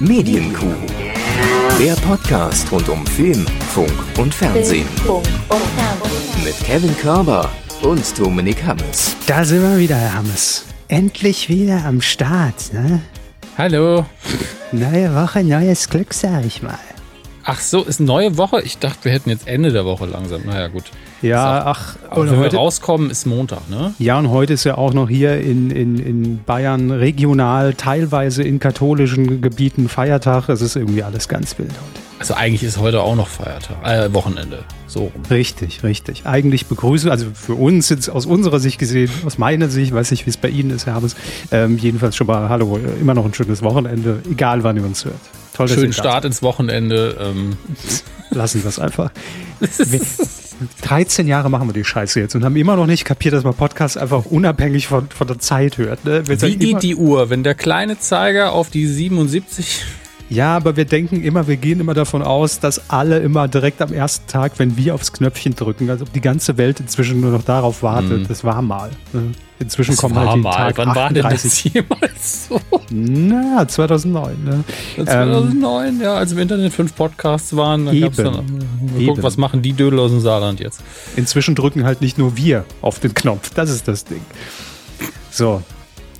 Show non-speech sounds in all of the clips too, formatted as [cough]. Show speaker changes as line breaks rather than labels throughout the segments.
Medienkuh. Der Podcast rund um Film, Funk und Fernsehen. Mit Kevin Körber und Dominik Hammes.
Da sind wir wieder, Herr Hammes. Endlich wieder am Start, ne?
Hallo.
Neue Woche, neues Glück, sag ich mal.
Ach so, ist neue Woche? Ich dachte, wir hätten jetzt Ende der Woche langsam. Naja, gut.
Ja, ach,
Aber
und
wenn
heute,
wir rauskommen, ist Montag, ne?
ja, und heute ist ja auch noch hier in, in, in Bayern regional, teilweise in katholischen Gebieten Feiertag. Es ist irgendwie alles ganz wild heute.
Also eigentlich ist heute auch noch Feiertag, äh, Wochenende. So rum.
Richtig, richtig. Eigentlich begrüßen, also für uns jetzt aus unserer Sicht gesehen, aus meiner Sicht, weiß ich, wie es bei Ihnen ist, Herr Habes, ähm, jedenfalls schon mal, hallo, immer noch ein schönes Wochenende, egal wann ihr uns hört. Toll,
Schönen Start ins Wochenende. Ähm. [laughs]
Lassen [laughs] wir es einfach. Wir, 13 Jahre machen wir die Scheiße jetzt und haben immer noch nicht kapiert, dass man Podcasts einfach unabhängig von, von der Zeit hört. Ne?
Wie geht die Uhr, wenn der kleine Zeiger auf die 77
Ja, aber wir denken immer, wir gehen immer davon aus, dass alle immer direkt am ersten Tag, wenn wir aufs Knöpfchen drücken, als ob die ganze Welt inzwischen nur noch darauf wartet. Das war mal. ne? Inzwischen kommen halt jeden Tag
Wann war denn
38.
das jemals so?
Na, 2009. Ne?
2009, ja, als im Internet fünf Podcasts waren, dann gab es dann,
Eben.
guck, was machen die Dödel aus dem Saarland jetzt?
Inzwischen drücken halt nicht nur wir auf den Knopf. Das ist das Ding. So,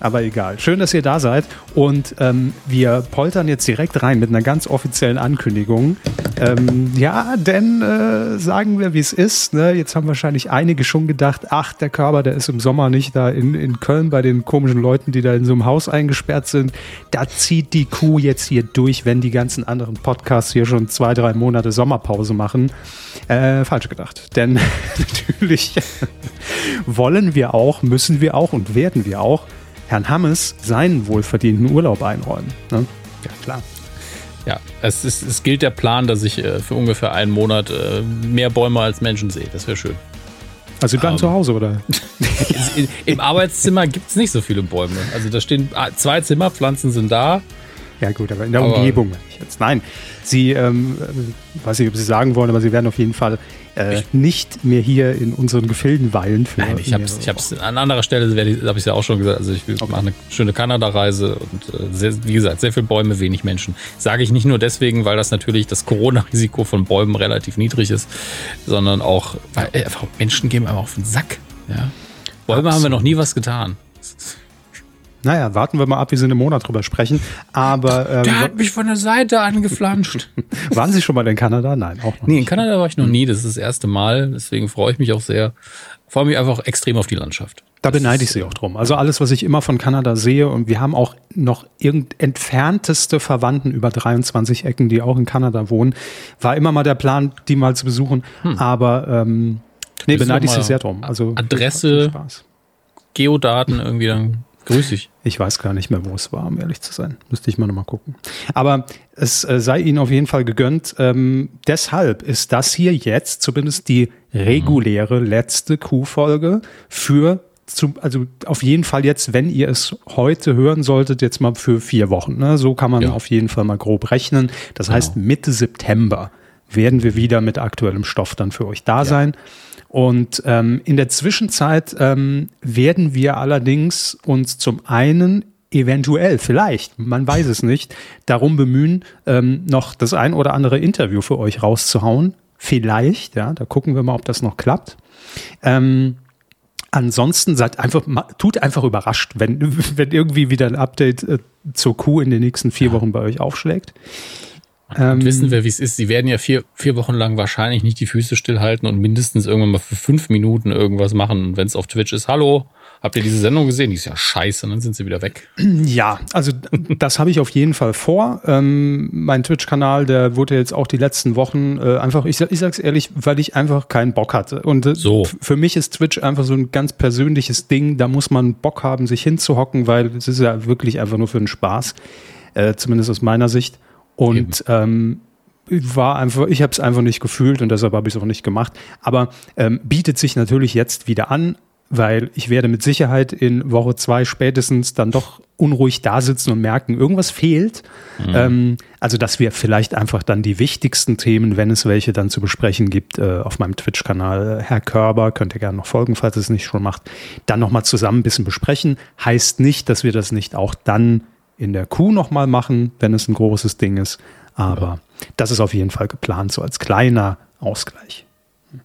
aber egal. Schön, dass ihr da seid. Und ähm, wir poltern jetzt direkt rein mit einer ganz offiziellen Ankündigung. Ähm, ja, denn äh, sagen wir, wie es ist. Ne? Jetzt haben wahrscheinlich einige schon gedacht, ach, der Körper, der ist im Sommer nicht da in, in Köln bei den komischen Leuten, die da in so einem Haus eingesperrt sind. Da zieht die Kuh jetzt hier durch, wenn die ganzen anderen Podcasts hier schon zwei, drei Monate Sommerpause machen. Äh, falsch gedacht. Denn [laughs] natürlich wollen wir auch, müssen wir auch und werden wir auch Herrn Hammes seinen wohlverdienten Urlaub einräumen. Ne? Ja, klar.
Ja, es, ist, es gilt der Plan, dass ich äh, für ungefähr einen Monat äh, mehr Bäume als Menschen sehe. Das wäre schön.
Also Sie bleiben
Ähm.
zu Hause, oder? [laughs]
In- Im Arbeitszimmer gibt es nicht so viele Bäume. Also da stehen ah, zwei Zimmerpflanzen sind da.
Ja gut, aber in der
Aber-
Umgebung jetzt. Nein, Sie, ähm, äh, weiß nicht, ob Sie sagen wollen, aber Sie werden auf jeden Fall äh, nicht mehr hier in unseren Gefilden weilen. Für
Nein, ich habe es ich hab's an anderer Stelle, habe ich es ja auch schon gesagt. Also ich will mache eine schöne Kanada-Reise und äh, sehr, wie gesagt, sehr viele Bäume, wenig Menschen. Sage ich nicht nur deswegen, weil das natürlich das Corona-Risiko von Bäumen relativ niedrig ist, sondern auch, weil äh, Menschen gehen einfach auf den Sack. Ja? Bäume haben wir noch nie was getan.
Naja, warten wir mal ab, wie Sie in einem Monat drüber sprechen. Aber ähm,
Der hat mich von der Seite angeflanscht. [laughs]
waren Sie schon mal in Kanada? Nein, auch noch
Nee, in
nicht.
Kanada war ich noch nie. Das ist das erste Mal. Deswegen freue ich mich auch sehr. Freue mich einfach extrem auf die Landschaft.
Da beneide ich Sie auch drum. Also alles, was ich immer von Kanada sehe, und wir haben auch noch irgend entfernteste Verwandten über 23 Ecken, die auch in Kanada wohnen, war immer mal der Plan, die mal zu besuchen. Aber ähm, nee, beneide ich Sie sehr drum. Also
Adresse-. Geodaten irgendwie, dann grüß ich.
Ich weiß gar nicht mehr, wo es war, um ehrlich zu sein. Müsste ich mal nochmal gucken. Aber es äh, sei Ihnen auf jeden Fall gegönnt. Ähm, deshalb ist das hier jetzt zumindest die reguläre letzte Q-Folge für zu, also auf jeden Fall jetzt, wenn ihr es heute hören solltet, jetzt mal für vier Wochen. Ne? So kann man
Ja.
auf jeden Fall mal grob rechnen. Das heißt, Mitte September werden wir wieder mit aktuellem Stoff dann für euch da sein. Und ähm, in der Zwischenzeit ähm, werden wir allerdings uns zum einen eventuell, vielleicht, man weiß es nicht, darum bemühen, ähm, noch das ein oder andere Interview für euch rauszuhauen. Vielleicht, ja, da gucken wir mal, ob das noch klappt. Ähm, ansonsten seid einfach, tut einfach überrascht, wenn, [laughs] wenn irgendwie wieder ein Update äh, zur Kuh in den nächsten vier Wochen bei euch aufschlägt.
Und wissen wir, wie es ist. Sie werden ja vier, vier Wochen lang wahrscheinlich nicht die Füße stillhalten und mindestens irgendwann mal für fünf Minuten irgendwas machen. Und wenn es auf Twitch ist, hallo, habt ihr diese Sendung gesehen? Die ist ja scheiße, und dann sind sie wieder weg.
Ja, also [laughs] das habe ich auf jeden Fall vor. Ähm, mein Twitch-Kanal, der wurde jetzt auch die letzten Wochen äh, einfach, ich, ich sag's ehrlich, weil ich einfach keinen Bock hatte. Und äh,
So.
für mich ist Twitch einfach so ein ganz persönliches Ding. Da muss man Bock haben, sich hinzuhocken, weil es ist ja wirklich einfach nur für den Spaß, äh, zumindest aus meiner Sicht. Und ähm, war einfach, ich habe es einfach nicht gefühlt und deshalb habe ich es auch nicht gemacht. Aber ähm, bietet sich natürlich jetzt wieder an, weil ich werde mit Sicherheit in Woche zwei spätestens dann doch unruhig da sitzen und merken, irgendwas fehlt. Ähm, also, dass wir vielleicht einfach dann die wichtigsten Themen, wenn es welche dann zu besprechen gibt, äh, auf meinem Twitch-Kanal, Herr Körber, könnt ihr gerne noch folgen, falls ihr es nicht schon macht, dann nochmal zusammen ein bisschen besprechen. Heißt nicht, dass wir das nicht auch dann in der Kuh nochmal machen, wenn es ein großes Ding ist. Aber ja. das ist auf jeden Fall geplant, so als kleiner Ausgleich.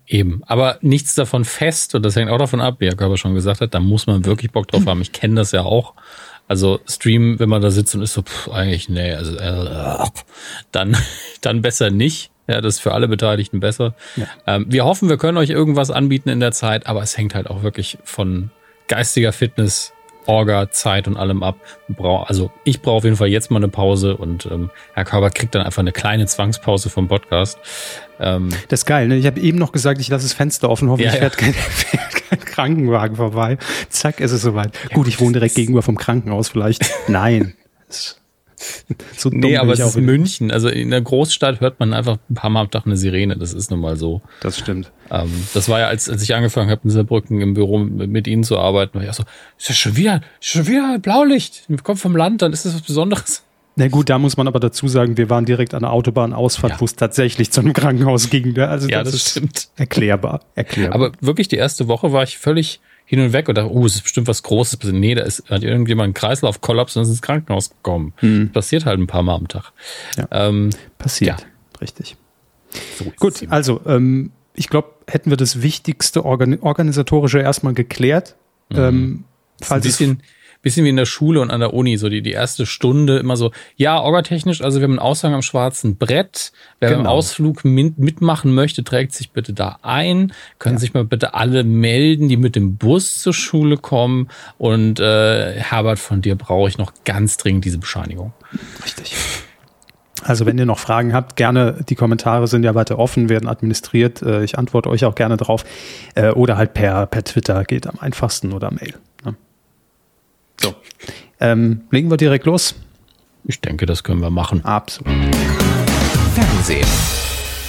Eben, aber nichts davon fest und das hängt auch davon ab, wie Herr Körper schon gesagt hat, da muss man wirklich Bock drauf haben. Ich kenne das ja auch. Also Stream, wenn man da sitzt und ist so, pff, eigentlich, nee, also äh, dann, [laughs] dann besser nicht. Ja, das ist für alle Beteiligten besser. Ja. Ähm, wir hoffen, wir können euch irgendwas anbieten in der Zeit, aber es hängt halt auch wirklich von geistiger Fitness, Orga, Zeit und allem ab. Also ich brauche auf jeden Fall jetzt mal eine Pause und ähm, Herr Körber kriegt dann einfach eine kleine Zwangspause vom Podcast.
Ähm, das ist geil, ne? Ich habe eben noch gesagt, ich lasse das Fenster offen, hoffentlich ja, ja. fährt kein, [laughs] kein, Krankenwagen vorbei. Zack, ist es soweit. Ja, Gut, ich wohne direkt gegenüber vom Krankenhaus vielleicht. Nein. [laughs] [laughs]
so nee, aber es ist München. Also in der Großstadt hört man einfach ein paar Mal am Tag eine Sirene. Das ist nun mal so.
Das stimmt.
Ähm, das war ja, als, als ich angefangen habe, in Saarbrücken im Büro mit, mit Ihnen zu arbeiten, war ich auch so, ist ja schon wieder, schon wieder Blaulicht. Kommt vom Land, dann ist das was Besonderes.
Na gut, da muss man aber dazu sagen, wir waren direkt an der Autobahnausfahrt, ja. wo es tatsächlich zu einem Krankenhaus ging. Ne? Also
ja, das, das stimmt.
Erklärbar, erklärbar.
Aber wirklich, die erste Woche war ich völlig hin und weg und dachte, oh, es ist bestimmt was Großes. Nee, da ist, hat irgendjemand einen Kreislaufkollaps und ist ins Krankenhaus gekommen. Hm. Passiert halt ein paar Mal am Tag.
Ja. Ähm, Passiert, ja. richtig. So Gut, also ähm, ich glaube, hätten wir das Wichtigste Organ organisatorische erstmal geklärt. Mhm. Ähm,
falls ein bisschen, wie in der Schule und an der Uni, so die, die erste Stunde immer so, ja, orgatechnisch, also wir haben einen Aushang am schwarzen Brett. Wer genau. beim Ausflug mitmachen möchte, trägt sich bitte da ein. Können ja. sich mal bitte alle melden, die mit dem Bus zur Schule kommen. Und äh, Herbert, von dir brauche ich noch ganz dringend diese Bescheinigung.
Richtig. Also wenn ihr noch Fragen habt, gerne, die Kommentare sind ja weiter offen, werden administriert. Äh, ich antworte euch auch gerne drauf. Äh, oder halt per, per Twitter geht am einfachsten oder Mail. So. Ähm, legen wir direkt los?
Ich denke, das können wir machen.
Absolut. Fernsehen.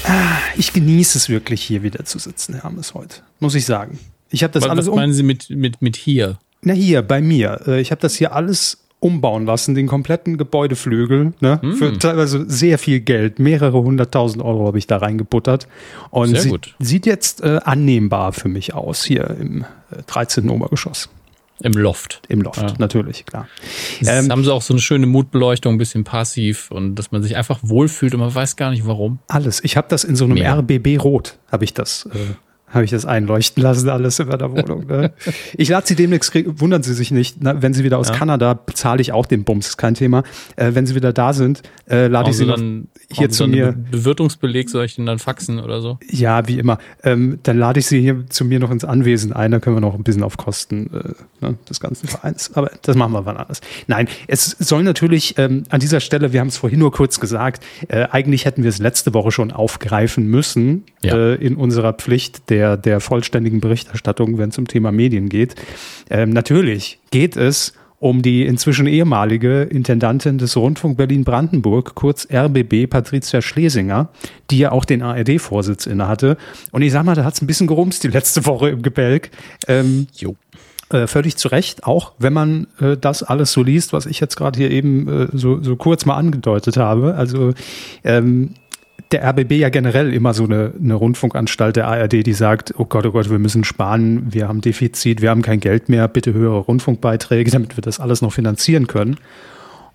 Ah, ich genieße es wirklich, hier wieder zu sitzen, Herr Hammes, heute. Muss ich sagen. Ich habe das
was,
alles.
Was meinen Sie mit, mit, mit hier?
Na, hier, bei mir. Äh, ich habe das hier alles umbauen lassen, den kompletten Gebäudeflügel, ne? Mm. Für teilweise sehr viel Geld. Mehrere hunderttausend Euro habe ich da reingebuttert. Und sehr gut. sieht jetzt äh, annehmbar für mich aus, hier im äh, 13. Obergeschoss.
Im Loft.
Im Loft, ja. natürlich, klar.
Ähm, haben sie auch so eine schöne Mutbeleuchtung, ein bisschen passiv und dass man sich einfach wohlfühlt und man weiß gar nicht warum.
Alles. Ich habe das in so einem Mehr. RBB Rot, habe ich das äh, habe ich das einleuchten lassen, alles in meiner Wohnung. Ne? Ich lade sie demnächst, wundern Sie sich nicht, na, wenn Sie wieder aus ja. Kanada, bezahle ich auch den Bums, kein Thema. Äh, wenn Sie wieder da sind, äh, lade ich Sie dann hier zu mir.
Bewirtungsbeleg soll ich den dann faxen oder so?
Ja, wie immer. Ähm, dann lade ich Sie hier zu mir noch ins Anwesen ein, dann können wir noch ein bisschen auf Kosten äh, ne, des ganzen Vereins. Aber das machen wir wann anders. Nein, es soll natürlich ähm, an dieser Stelle, wir haben es vorhin nur kurz gesagt, äh, eigentlich hätten wir es letzte Woche schon aufgreifen müssen ja. äh, in unserer Pflicht der der, der vollständigen Berichterstattung, wenn es um Thema Medien geht. Ähm, natürlich geht es um die inzwischen ehemalige Intendantin des Rundfunk Berlin-Brandenburg, kurz RBB, Patricia Schlesinger, die ja auch den ARD-Vorsitz innehatte. Und ich sag mal, da hat es ein bisschen gerumst die letzte Woche im Gebälk. Ähm, jo. Äh, völlig zu Recht, auch wenn man äh, das alles so liest, was ich jetzt gerade hier eben äh, so, so kurz mal angedeutet habe. Also ähm, der RBB ja generell immer so eine, eine Rundfunkanstalt der ARD, die sagt, oh Gott, oh Gott, wir müssen sparen, wir haben Defizit, wir haben kein Geld mehr, bitte höhere Rundfunkbeiträge, [laughs] damit wir das alles noch finanzieren können.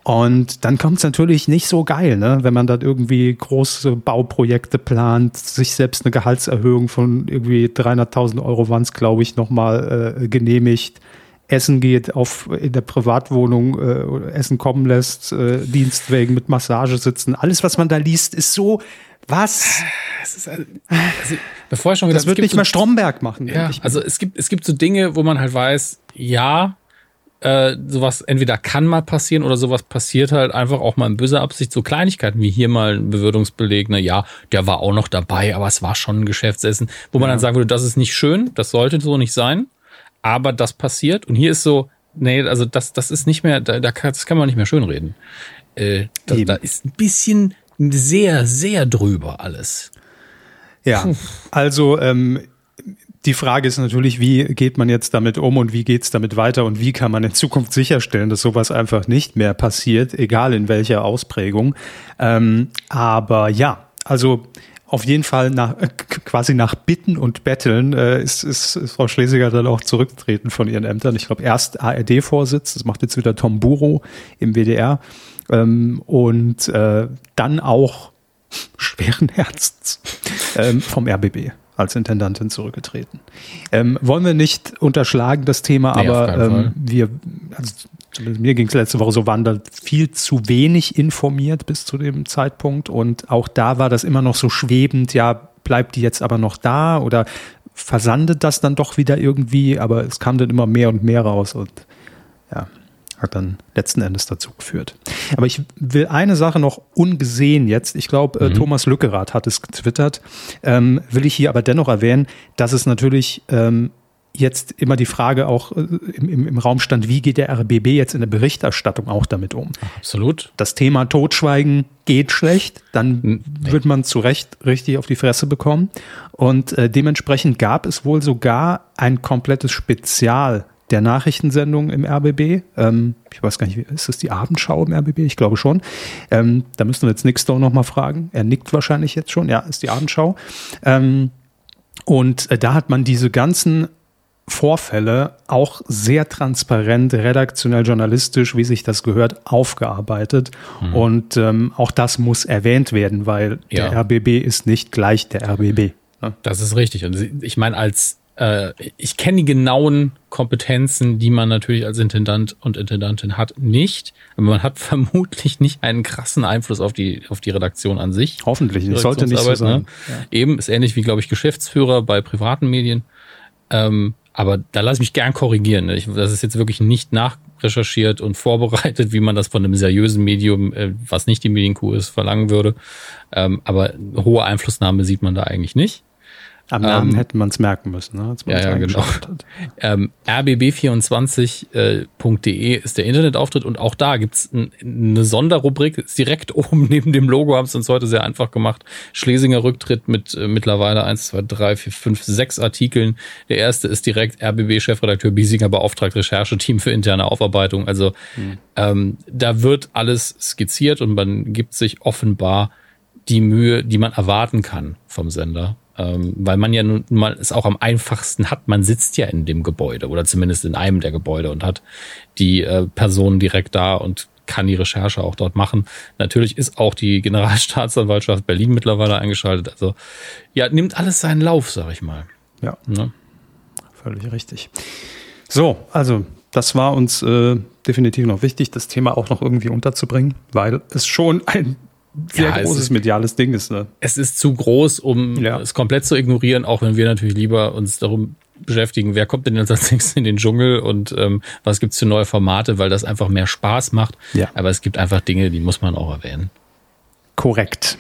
Und dann kommt es natürlich nicht so geil, ne? wenn man dann irgendwie große Bauprojekte plant, sich selbst eine Gehaltserhöhung von irgendwie 300.000 Euro waren es, glaube ich, nochmal äh, genehmigt, Essen geht, auf in der Privatwohnung äh, Essen kommen lässt, äh, Dienstwegen mit Massage sitzen. Alles, was man da liest, ist so was?
also, bevor ich schon
gesagt, das wird nicht so, mal Stromberg machen.
Ja, also es gibt, es gibt so Dinge, wo man halt weiß, ja, äh, sowas entweder kann mal passieren oder sowas passiert halt einfach auch mal in böser Absicht. So Kleinigkeiten wie hier mal ein Bewirtungsbeleg, ne, ja, der war auch noch dabei, aber es war schon ein Geschäftsessen, wo man ja. dann sagen würde, das ist nicht schön, das sollte so nicht sein, aber das passiert. Und hier ist so, nee, also das, das ist nicht mehr, da, da kann, das kann man nicht mehr schönreden. Äh, da, da ist ein bisschen sehr, sehr drüber alles.
Ja, Puh. also ähm, die Frage ist natürlich, wie geht man jetzt damit um und wie geht es damit weiter und wie kann man in Zukunft sicherstellen, dass sowas einfach nicht mehr passiert, egal in welcher Ausprägung. Ähm, aber ja, also auf jeden Fall nach, äh, quasi nach Bitten und Betteln äh, ist, ist, ist Frau Schlesinger dann auch zurückgetreten von ihren Ämtern. Ich glaube, erst ARD-Vorsitz, das macht jetzt wieder Tom Buro im WDR ähm, und äh, dann auch [laughs] schweren Herzens ähm, vom RBB als Intendantin zurückgetreten. Ähm, wollen wir nicht unterschlagen, das Thema, nee, aber ähm, wir, also mir ging es letzte Woche so, waren da viel zu wenig informiert bis zu dem Zeitpunkt und auch da war das immer noch so schwebend, ja, bleibt die jetzt aber noch da oder versandet das dann doch wieder irgendwie, aber es kam dann immer mehr und mehr raus und ja, hat dann letzten Endes dazu geführt. Aber ich will eine Sache noch ungesehen jetzt, ich glaube, äh, mhm. Thomas Lückerath hat es getwittert, ähm, will ich hier aber dennoch erwähnen, dass es natürlich ähm, jetzt immer die Frage auch äh, im, im, im, Raum stand, wie geht der RBB jetzt in der Berichterstattung auch damit um?
Absolut.
Das Thema Totschweigen geht schlecht, dann nee. wird man zu Recht richtig auf die Fresse bekommen. Und äh, dementsprechend gab es wohl sogar ein komplettes Spezial der Nachrichtensendung im RBB. Ähm, ich weiß gar nicht, ist das die Abendschau im RBB? Ich glaube schon. Ähm, da müssen wir jetzt Nick Stone nochmal fragen. Er nickt wahrscheinlich jetzt schon. Ja, ist die Abendschau. Ähm, und äh, da hat man diese ganzen Vorfälle auch sehr transparent, redaktionell, journalistisch, wie sich das gehört, aufgearbeitet. Mhm. Und ähm, auch das muss erwähnt werden, weil ja. der RBB ist nicht gleich der RBB.
Ne? Das ist richtig. Und ich meine, als äh, ich kenne die genauen Kompetenzen, die man natürlich als Intendant und Intendantin hat, nicht. Aber man hat [laughs] vermutlich nicht einen krassen Einfluss auf die, auf die Redaktion an sich.
Hoffentlich nicht. Sollte nicht so sein. Ne?
Ja. Eben ist ähnlich wie, glaube ich, Geschäftsführer bei privaten Medien. Ähm, aber da lasse ich mich gern korrigieren. Ich, das ist jetzt wirklich nicht nachrecherchiert und vorbereitet, wie man das von einem seriösen Medium, äh, was nicht die Medienkuh ist, verlangen würde. Ähm, aber hohe Einflussnahme sieht man da eigentlich nicht.
Am Namen ähm, hätte man es merken müssen, ne, als
man ja, ja, genau. [laughs] Ähm, rbb24.de ist der Internetauftritt und auch da gibt's ein, eine Sonderrubrik, ist direkt [laughs] oben neben dem Logo, haben es uns heute sehr einfach gemacht. Schlesinger Rücktritt mit äh, mittlerweile 1, 2, 3, 4, 5, 6 Artikeln. Der erste ist direkt RBB-Chefredakteur Biesinger beauftragt Rechercheteam für interne Aufarbeitung. Also hm. ähm, da wird alles skizziert und man gibt sich offenbar die Mühe, die man erwarten kann vom Sender ähm, weil man ja nun mal es auch am einfachsten hat. Man sitzt ja in dem Gebäude oder zumindest in einem der Gebäude und hat die äh, Person direkt da und kann die Recherche auch dort machen. Natürlich ist auch die Generalstaatsanwaltschaft Berlin mittlerweile eingeschaltet. Also ja, nimmt alles seinen Lauf, sag ich mal.
Ja, ne? völlig richtig. So, also das war uns äh, definitiv noch wichtig, das Thema auch noch irgendwie unterzubringen, weil es schon ein sehr ja, großes ist, mediales Ding ist. Ne?
Es ist zu groß, um ja. es komplett zu ignorieren, auch wenn wir natürlich lieber uns darum beschäftigen, wer kommt denn jetzt als [laughs] nächstes in den Dschungel und ähm, was gibt's für neue Formate, weil das einfach mehr Spaß macht. Ja. Aber es gibt einfach Dinge, die muss man auch erwähnen.
Korrekt.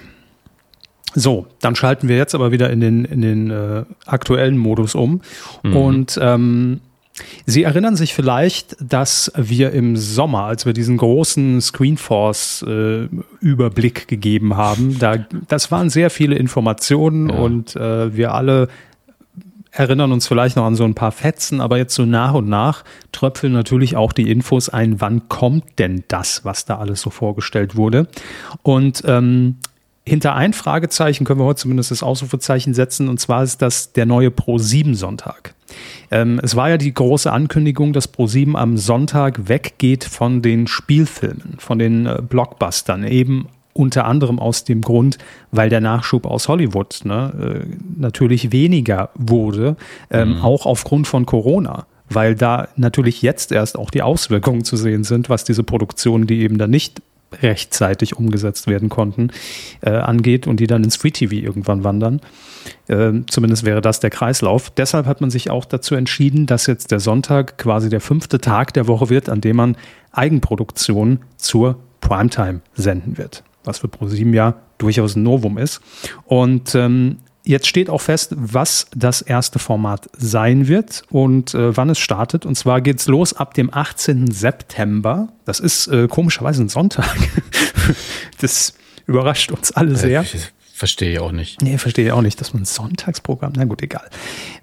So, dann schalten wir jetzt aber wieder in den, in den äh, aktuellen Modus um. Mhm. Und ähm, Sie erinnern sich vielleicht, dass wir im Sommer, als wir diesen großen Screenforce-Überblick äh, gegeben haben, da, das waren sehr viele Informationen ja. und äh, wir alle erinnern uns vielleicht noch an so ein paar Fetzen, aber jetzt so nach und nach tröpfeln natürlich auch die Infos ein, wann kommt denn das, was da alles so vorgestellt wurde. Und ähm, hinter ein Fragezeichen können wir heute zumindest das Ausrufezeichen setzen, und zwar ist das der neue Pro-7-Sonntag. Ähm, es war ja die große Ankündigung, dass Pro7 am Sonntag weggeht von den Spielfilmen, von den äh, Blockbustern, eben unter anderem aus dem Grund, weil der Nachschub aus Hollywood ne, äh, natürlich weniger wurde, ähm, mhm. auch aufgrund von Corona weil da natürlich jetzt erst auch die Auswirkungen zu sehen sind, was diese Produktionen, die eben dann nicht rechtzeitig umgesetzt werden konnten, äh, angeht und die dann ins Free TV irgendwann wandern. Äh, zumindest wäre das der Kreislauf. Deshalb hat man sich auch dazu entschieden, dass jetzt der Sonntag quasi der fünfte Tag der Woche wird, an dem man Eigenproduktionen zur Primetime senden wird. Was für ProSieben ja durchaus ein Novum ist. Und ähm, Jetzt steht auch fest, was das erste Format sein wird und äh, wann es startet. Und zwar geht es los ab dem 18. September. Das ist äh, komischerweise ein Sonntag. [laughs] das überrascht uns alle sehr.
Verstehe ich auch nicht.
Nee, verstehe ich auch nicht, dass man ein Sonntagsprogramm, na gut, egal.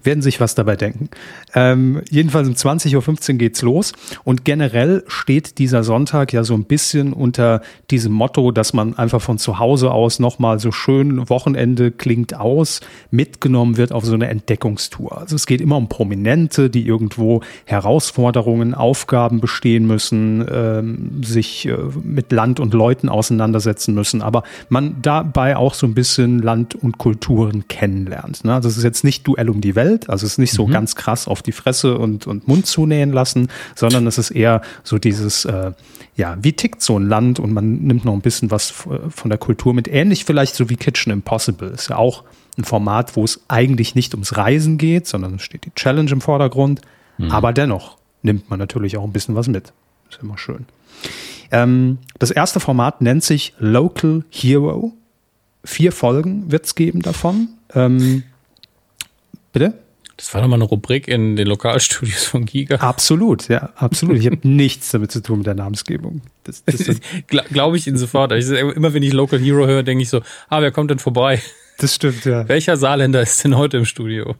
Werden sich was dabei denken. Ähm, jedenfalls um 20.15 Uhr geht's los und generell steht dieser Sonntag ja so ein bisschen unter diesem Motto, dass man einfach von zu Hause aus nochmal so schön Wochenende klingt aus, mitgenommen wird auf so eine Entdeckungstour. Also es geht immer um Prominente, die irgendwo Herausforderungen, Aufgaben bestehen müssen, ähm, sich äh, mit Land und Leuten auseinandersetzen müssen, aber man dabei auch so ein bisschen bisschen Land und Kulturen kennenlernt. Ne? Das ist jetzt nicht Duell um die Welt, also es ist nicht so mhm. ganz krass auf die Fresse und, und Mund zunähen lassen, sondern es ist eher so dieses, äh, ja, wie tickt so ein Land und man nimmt noch ein bisschen was von der Kultur mit. Ähnlich vielleicht so wie Kitchen Impossible. Ist ja auch ein Format, wo es eigentlich nicht ums Reisen geht, sondern es steht die Challenge im Vordergrund. Mhm. Aber dennoch nimmt man natürlich auch ein bisschen was mit. Ist immer schön. Ähm, das erste Format nennt sich Local Hero vier Folgen wird es geben davon. Ähm, bitte?
Das war doch mal eine Rubrik in den Lokalstudios von Giga.
Absolut, ja, absolut. Ich habe [laughs] nichts damit zu tun mit der Namensgebung.
Das, das [laughs] Glaube ich Ihnen sofort. Ich, immer wenn ich Local Hero höre, denke ich so, ah, wer kommt denn vorbei?
Das stimmt, ja.
Welcher Saarländer ist denn heute im Studio?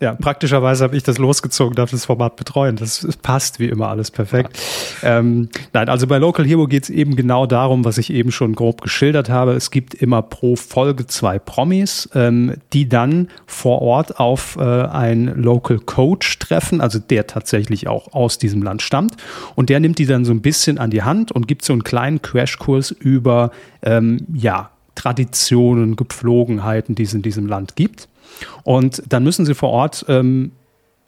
Ja, praktischerweise habe ich das losgezogen, darf das Format betreuen. Das, passt wie immer alles perfekt. Ja. Ähm, nein, also bei Local Hero geht es eben genau darum, was ich eben schon grob geschildert habe. Es gibt immer pro Folge zwei Promis, ähm, die dann vor Ort auf äh, einen Local Coach treffen, also der tatsächlich auch aus diesem Land stammt. Und der nimmt die dann so ein bisschen an die Hand und gibt so einen kleinen Crashkurs über ähm, ja, Traditionen, Gepflogenheiten, die es in diesem Land gibt. Und dann müssen sie vor Ort ähm,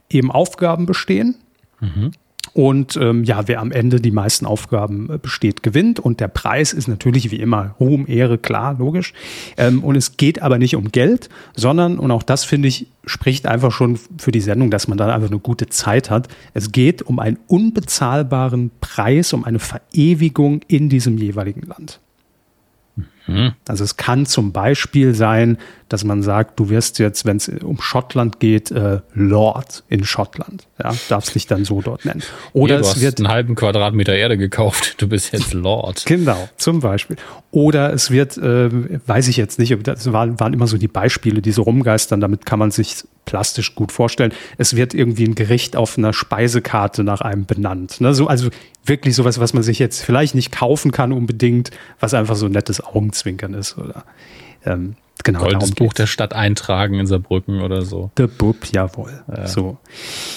eben Aufgaben bestehen. Mhm. Und ähm, ja, wer am Ende die meisten Aufgaben äh, besteht, gewinnt. Und der Preis ist natürlich wie immer Ruhm, Ehre, klar, logisch. Ähm, und es geht aber nicht um Geld, sondern, und auch das finde ich, spricht einfach schon für die Sendung, dass man dann einfach eine gute Zeit hat. Es geht um einen unbezahlbaren Preis, um eine Verewigung in diesem jeweiligen Land. Mhm. Also es kann zum Beispiel sein, dass man sagt, du wirst jetzt, wenn es um Schottland geht, äh, Lord in Schottland. Ja, darfst dich dann so dort nennen.
Oder du es hast wird einen halben Quadratmeter Erde gekauft. Du bist jetzt Lord. [laughs]
genau, zum Beispiel. Oder es wird, äh, weiß ich jetzt nicht, das waren, waren immer so die Beispiele, die so rumgeistern. Damit kann man sich plastisch gut vorstellen. Es wird irgendwie ein Gericht auf einer Speisekarte nach einem benannt. Ne? So, also wirklich sowas, was man sich jetzt vielleicht nicht kaufen kann unbedingt, was einfach so ein nettes Augenzwinkern ist. Oder ähm,
genau Goldes Buch der Stadt eintragen in Saarbrücken oder so.
The Bub, jawohl. Ja. So.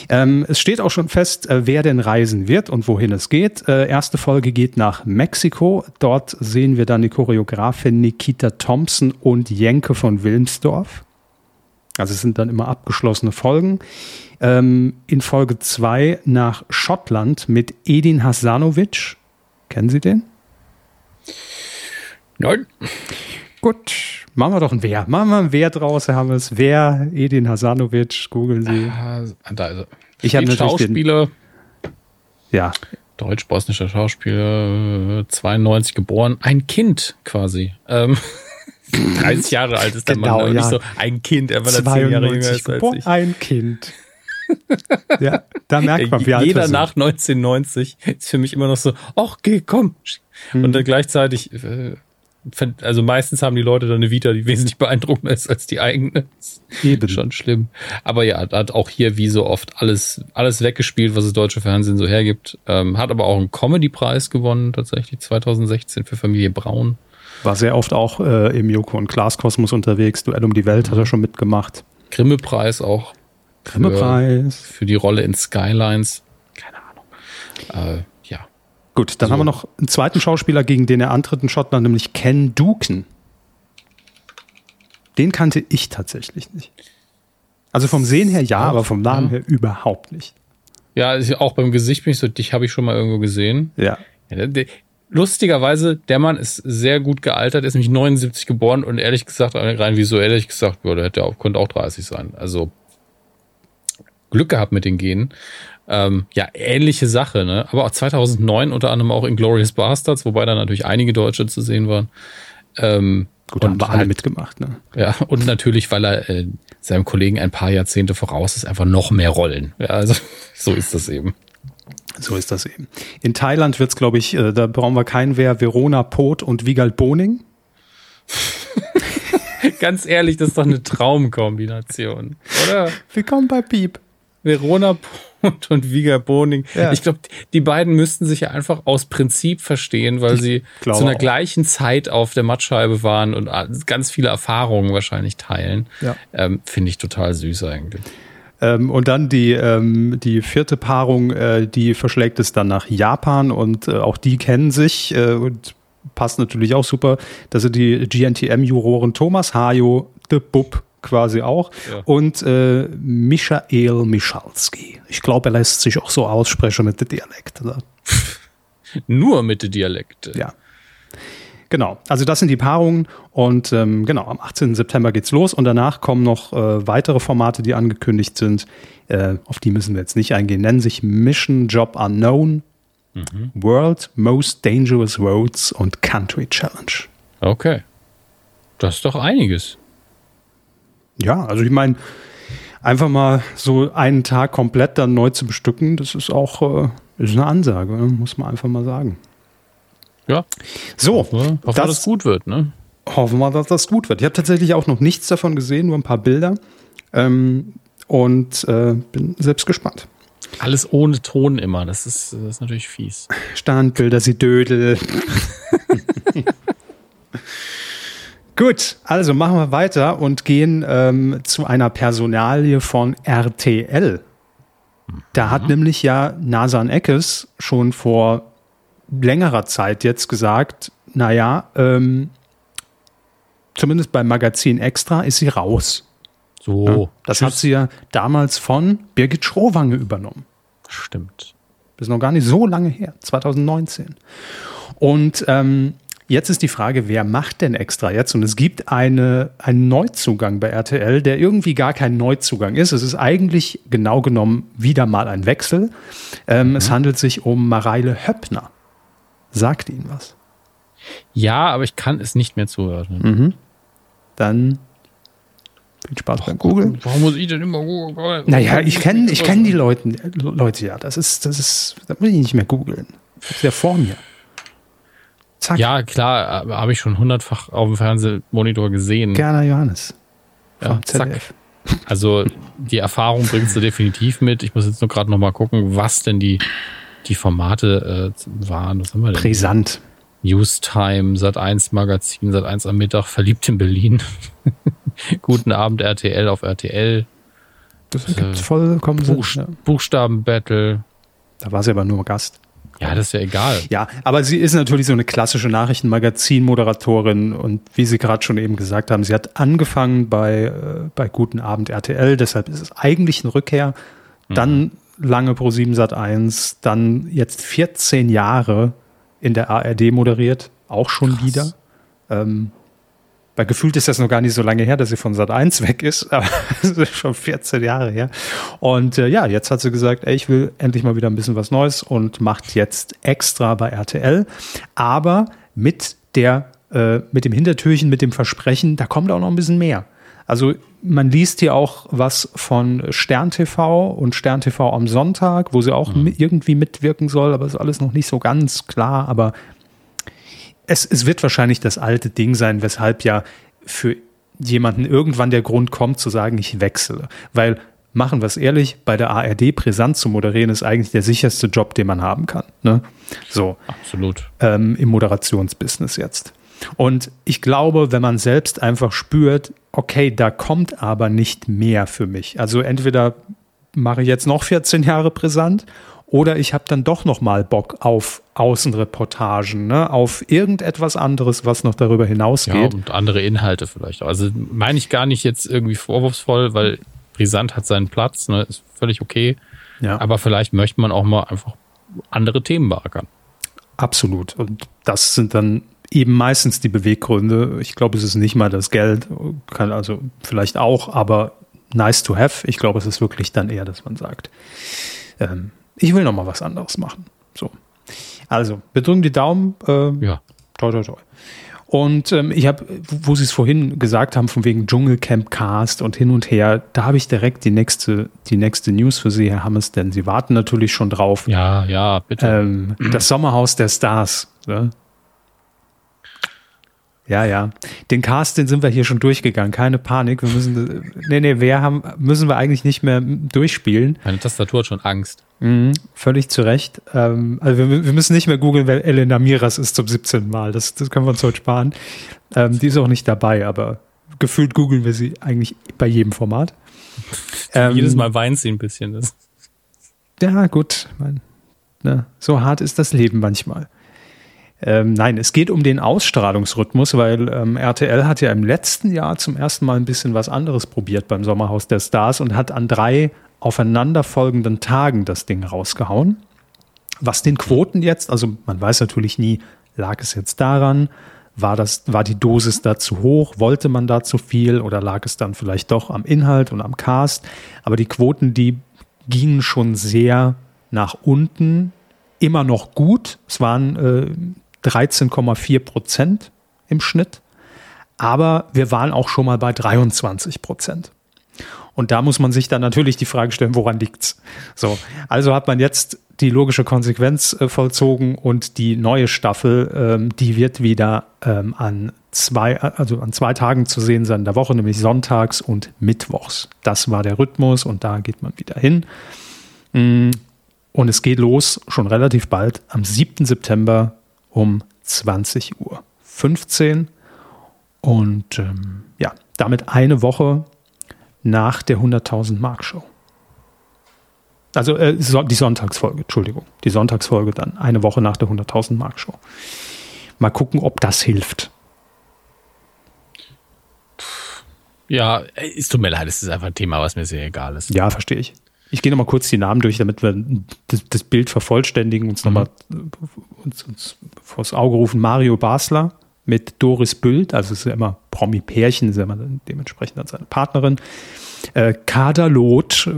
Ähm, es steht auch schon fest, äh, wer denn reisen wird und wohin es geht. Äh, erste Folge geht nach Mexiko. Dort sehen wir dann die Choreografin Nikita Thompson und Jenke von Wilmsdorf. Also es sind dann immer abgeschlossene Folgen. Ähm, in Folge 2 nach Schottland mit Edin Hasanovic. Kennen Sie den?
Nein.
Gut, machen wir doch ein Wer. Machen wir ein Wer draus, Herr Hammes. Wer, Edin Hasanovic, googeln Sie. Ah,
da ist er. Ich habe Schauspieler.
Den, ja.
Deutsch-bosnischer Schauspieler, 92 geboren, ein Kind quasi. Ähm, [laughs] 30 Jahre alt ist der genau, Mann. Ja. Nicht so ein Kind, er war 10 Jahre jünger als
ich. Ein Kind. ja, da merkt man, wie
alt Jeder nach 1990 ist für mich immer noch so, ach, geh, komm. Hm. Und dann gleichzeitig, äh, also meistens haben die Leute dann eine Vita, die [laughs] wesentlich beeindruckender ist als die eigene. Eben. Schon schlimm. Aber ja, hat auch hier wie so oft alles, alles weggespielt, was das deutsche Fernsehen so hergibt. Ähm, hat aber auch einen Comedy-Preis gewonnen, tatsächlich 2016 für Familie Braun.
War sehr oft auch äh, im Joko und Klaas Kosmos unterwegs. Duell um die Welt hat er schon mitgemacht.
Grimme-Preis auch.
Grimme-Preis.
Für, für, die Rolle in Skylines. Keine Ahnung. Äh.
Gut, dann so. haben wir noch einen zweiten Schauspieler, gegen den er antritt in Schottland, nämlich Ken Duken. Den kannte ich tatsächlich nicht. Also vom Sehen her ja, aber vom Namen her überhaupt nicht.
Ja, auch beim Gesicht bin ich so, dich habe ich schon mal irgendwo gesehen.
Ja.
lustigerweise, der Mann ist sehr gut gealtert, ist nämlich 79 geboren und ehrlich gesagt, rein visuell ehrlich gesagt, der hätte auch, könnte auch 30 sein. Also Glück gehabt mit den Genen. Ähm, ja, ähnliche Sache, ne? Aber auch 2009 unter anderem auch in Glorious Bastards, wobei da natürlich einige Deutsche zu sehen waren. Ähm,
Gut, haben alle mitgemacht, ne?
Ja, und natürlich, weil er äh, seinem Kollegen ein paar Jahrzehnte voraus ist, einfach noch mehr Rollen. Ja, also [laughs] so ist das eben.
So ist das eben. In Thailand wird es, glaube ich, äh, da brauchen wir keinen Wer, Verona Pot und Wiegald Boning. [laughs]
Ganz ehrlich, das ist doch eine Traumkombination, oder?
Willkommen bei Piep.
Verona Pont und Viga Boning. Ja. Ich glaube, die beiden müssten sich ja einfach aus Prinzip verstehen, weil ich sie zu einer auch. gleichen Zeit auf der Mattscheibe waren und ganz viele Erfahrungen wahrscheinlich teilen. Ja. Ähm, Finde ich total süß eigentlich.
Ähm, und dann die, ähm, die vierte Paarung, äh, die verschlägt es dann nach Japan und äh, auch die kennen sich äh, und passt natürlich auch super. Das sind die GNTM-Juroren Thomas Hajo, de Bub quasi auch ja. und äh, Michael Michalski. Ich glaube, er lässt sich auch so aussprechen mit dem Dialekt. [laughs]
Nur mit dem Dialekt.
Ja. Genau, also das sind die Paarungen und ähm, genau, am 18. September geht's los und danach kommen noch äh, weitere Formate, die angekündigt sind. Äh, auf die müssen wir jetzt nicht eingehen. Nennen sich Mission Job Unknown, mhm. World Most Dangerous Roads und Country Challenge.
Okay. Das ist doch einiges.
Ja, also ich meine, einfach mal so einen Tag komplett dann neu zu bestücken, das ist auch äh, ist eine Ansage, ne? muss man einfach mal sagen.
Ja.
So,
hoffen wir, dass das gut wird, ne?
Hoffen wir, dass das gut wird. Ich habe tatsächlich auch noch nichts davon gesehen, nur ein paar Bilder. Ähm, und äh, bin selbst gespannt.
Alles ohne Ton immer, das ist, das ist natürlich fies.
Standbilder, sie dödel. [laughs] Gut, also machen wir weiter und gehen ähm, zu einer Personalie von RTL. Da hat mhm. nämlich ja Nasan Eckes schon vor längerer Zeit jetzt gesagt, naja, ähm, zumindest beim Magazin Extra ist sie raus.
So.
Ja, das tschüss. hat sie ja damals von Birgit Schrowange übernommen.
Stimmt.
Das ist noch gar nicht so lange her, 2019. Und ähm, jetzt ist die Frage, wer macht denn extra jetzt? Und es gibt eine, einen Neuzugang bei RTL, der irgendwie gar kein Neuzugang ist. Es ist eigentlich genau genommen wieder mal ein Wechsel. Ähm, mhm. Es handelt sich um Mareile Höppner. Sagt Ihnen was?
Ja, aber ich kann es nicht mehr zuhören.
Mhm. Dann viel Spaß Ach, beim Google.
Warum muss ich denn immer googeln?
Naja, ich kenne ich kenn die Leute, Leute ja. Das ist, das ist, da muss ich nicht mehr googeln. Das ist ja vor mir.
Zack. Ja, klar, habe ich schon hundertfach auf dem Fernsehmonitor gesehen.
Gerner Johannes.
Ja, zack. Also die Erfahrung bringst du definitiv mit. Ich muss jetzt nur gerade noch mal gucken, was denn die die Formate äh, waren. Was haben wir denn?
Brisant.
Newstime, Sat 1 Magazin, Sat 1 am Mittag, verliebt in Berlin. [laughs] Guten Abend RTL auf RTL.
Das äh, vollkommen
Buch, Sinn, ja. Buchstabenbattle.
Da war sie aber nur Gast.
Ja, das ist ja egal.
Ja, aber sie ist natürlich so eine klassische Nachrichtenmagazin-Moderatorin und wie Sie gerade schon eben gesagt haben, sie hat angefangen bei, äh, bei Guten Abend RTL, deshalb ist es eigentlich eine Rückkehr. Dann mhm lange pro 7 Sat 1, dann jetzt 14 Jahre in der ARD moderiert, auch schon Krass. wieder. Ähm, weil gefühlt ist das noch gar nicht so lange her, dass sie von Sat 1 weg ist, [laughs] aber es ist schon 14 Jahre her. Und äh, ja, jetzt hat sie gesagt, ey, ich will endlich mal wieder ein bisschen was Neues und macht jetzt extra bei RTL, aber mit der äh, mit dem Hintertürchen, mit dem Versprechen, da kommt auch noch ein bisschen mehr. Also man liest hier auch was von Stern TV und Stern TV am Sonntag, wo sie auch mhm. irgendwie mitwirken soll, aber ist alles noch nicht so ganz klar. Aber es, es wird wahrscheinlich das alte Ding sein, weshalb ja für jemanden irgendwann der Grund kommt zu sagen, ich wechsle. Weil machen wir es ehrlich, bei der ARD brisant zu moderieren ist eigentlich der sicherste Job, den man haben kann. Ne? So.
Absolut.
Ähm, Im Moderationsbusiness jetzt. Und ich glaube, wenn man selbst einfach spürt, okay, da kommt aber nicht mehr für mich. Also entweder mache ich jetzt noch 14 Jahre brisant oder ich habe dann doch noch mal Bock auf Außenreportagen, ne? auf irgendetwas anderes, was noch darüber hinausgeht. Ja,
und andere Inhalte vielleicht. Also meine ich gar nicht jetzt irgendwie vorwurfsvoll, weil brisant hat seinen Platz, ne? ist völlig okay. Ja. Aber vielleicht möchte man auch mal einfach andere Themen beackern.
Absolut. Und das sind dann eben meistens die Beweggründe. Ich glaube, es ist nicht mal das Geld, kann also vielleicht auch, aber nice to have. Ich glaube, es ist wirklich dann eher, dass man sagt, ähm, ich will noch mal was anderes machen. So. Also, wir drücken die Daumen. Äh, ja. Toi, toi, toi. Und ähm, ich habe, wo Sie es vorhin gesagt haben, von wegen Dschungelcamp Cast und hin und her, da habe ich direkt die nächste, die nächste News für Sie, Herr Hammes, denn Sie warten natürlich schon drauf.
Ja, ja, bitte.
Ähm, das Sommerhaus der Stars. Ne? Ja, ja. Den Cast, den sind wir hier schon durchgegangen. Keine Panik. Wir müssen, nee, nee, wer haben, müssen wir eigentlich nicht mehr durchspielen.
Meine Tastatur hat schon Angst.
Mhm, völlig zu Recht. Ähm, also wir, wir, müssen nicht mehr googeln, wer Elena Miras ist zum 17. Mal. Das, das können wir uns heute sparen. Ähm, die ist auch nicht dabei, aber gefühlt googeln wir sie eigentlich bei jedem Format. [laughs]
Ähm, Jedes Mal weint sie ein bisschen. Das.
Ja, gut. Man, ne, so hart ist das Leben manchmal. Ähm, nein, es geht um den Ausstrahlungsrhythmus, weil ähm, RTL hat ja im letzten Jahr zum ersten Mal ein bisschen was anderes probiert beim Sommerhaus der Stars und hat an drei aufeinanderfolgenden Tagen das Ding rausgehauen. Was den Quoten jetzt, also man weiß natürlich nie, lag es jetzt daran, war, das, war die Dosis da zu hoch, wollte man da zu viel oder lag es dann vielleicht doch am Inhalt und am Cast. Aber die Quoten, die gingen schon sehr nach unten, immer noch gut. Es waren äh, 13,4 Prozent im Schnitt. Aber wir waren auch schon mal bei 23 Prozent. Und da muss man sich dann natürlich die Frage stellen, woran liegt's? So, also hat man jetzt die logische Konsequenz äh, vollzogen und die neue Staffel, ähm, die wird wieder ähm, an zwei, also an zwei Tagen zu sehen sein in der Woche, nämlich sonntags und mittwochs. Das war der Rhythmus und da geht man wieder hin. Mm, und es geht los schon relativ bald am 7. September um 20 Uhr 15 und ähm, ja, damit eine Woche nach der 100.000 Mark Show. Also äh, die Sonntagsfolge, Entschuldigung. Die Sonntagsfolge dann, eine Woche nach der 100.000 Mark Show. Mal gucken, ob das hilft.
Ja, es tut mir leid, es ist einfach ein Thema, was mir sehr egal ist.
Ja, verstehe ich. Ich gehe nochmal kurz die Namen durch, damit wir das, das Bild vervollständigen, uns mhm. nochmal uns, uns vors Auge rufen. Mario Basler mit Doris Bült, also es ist ja immer Promi-Pärchen, ist ja immer dementsprechend dann seine Partnerin. Äh, Kader Loth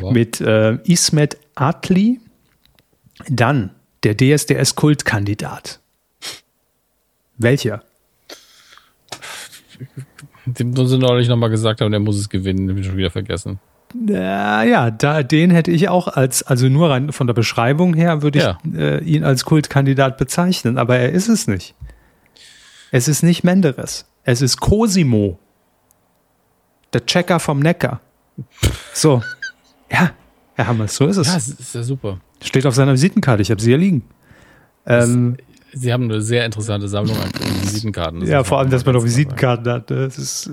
wow. mit äh, Ismet Atli. Dann der DSDS-Kultkandidat. Welcher?
Den sie neulich nochmal gesagt haben, der muss es gewinnen, den habe ich schon wieder vergessen.
Naja, da, den hätte ich auch als, also nur rein von der Beschreibung her würde ich ja. äh, ihn als Kultkandidat bezeichnen, aber er ist es nicht. Es ist nicht Menderes. Es ist Cosimo. Der Checker vom Neckar. So. Ja, Herr Hammers, so ist es.
Ja, ist ja super.
Steht auf seiner Visitenkarte, ich habe sie hier liegen.
Ähm, Sie haben eine sehr interessante Sammlung an [clears throat] Visitenkarten.
ja, vor allem, dass man noch Visitenkarten hat. Das ist,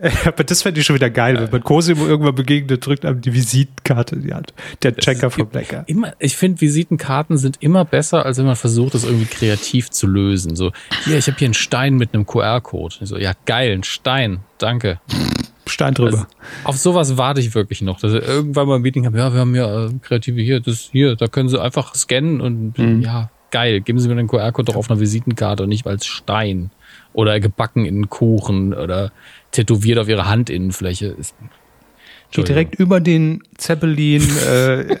[laughs] aber das fände ich schon wieder geil, wenn man Cosimo irgendwann begegnet, drückt einem die Visitenkarte die Hand. Der Checker vom Blecker.
Immer, ich finde, Visitenkarten sind immer besser, als wenn man versucht, das irgendwie kreativ zu lösen. So, hier, ich habe hier einen Stein mit einem QR-Code. So, ja, geil, ein Stein, danke.
Stein drüber. Also,
auf sowas warte ich wirklich noch. Dass irgendwann mal ein Meeting haben, ja, wir haben ja äh, kreative hier, das hier, da können sie einfach scannen und mhm. ja, geil, geben Sie mir den QR-Code doch auf einer Visitenkarte und nicht als Stein. Oder gebacken in einen Kuchen oder tätowiert auf Ihrer Handinnenfläche. Ist,
Geht direkt über den Zeppelin. [laughs] äh,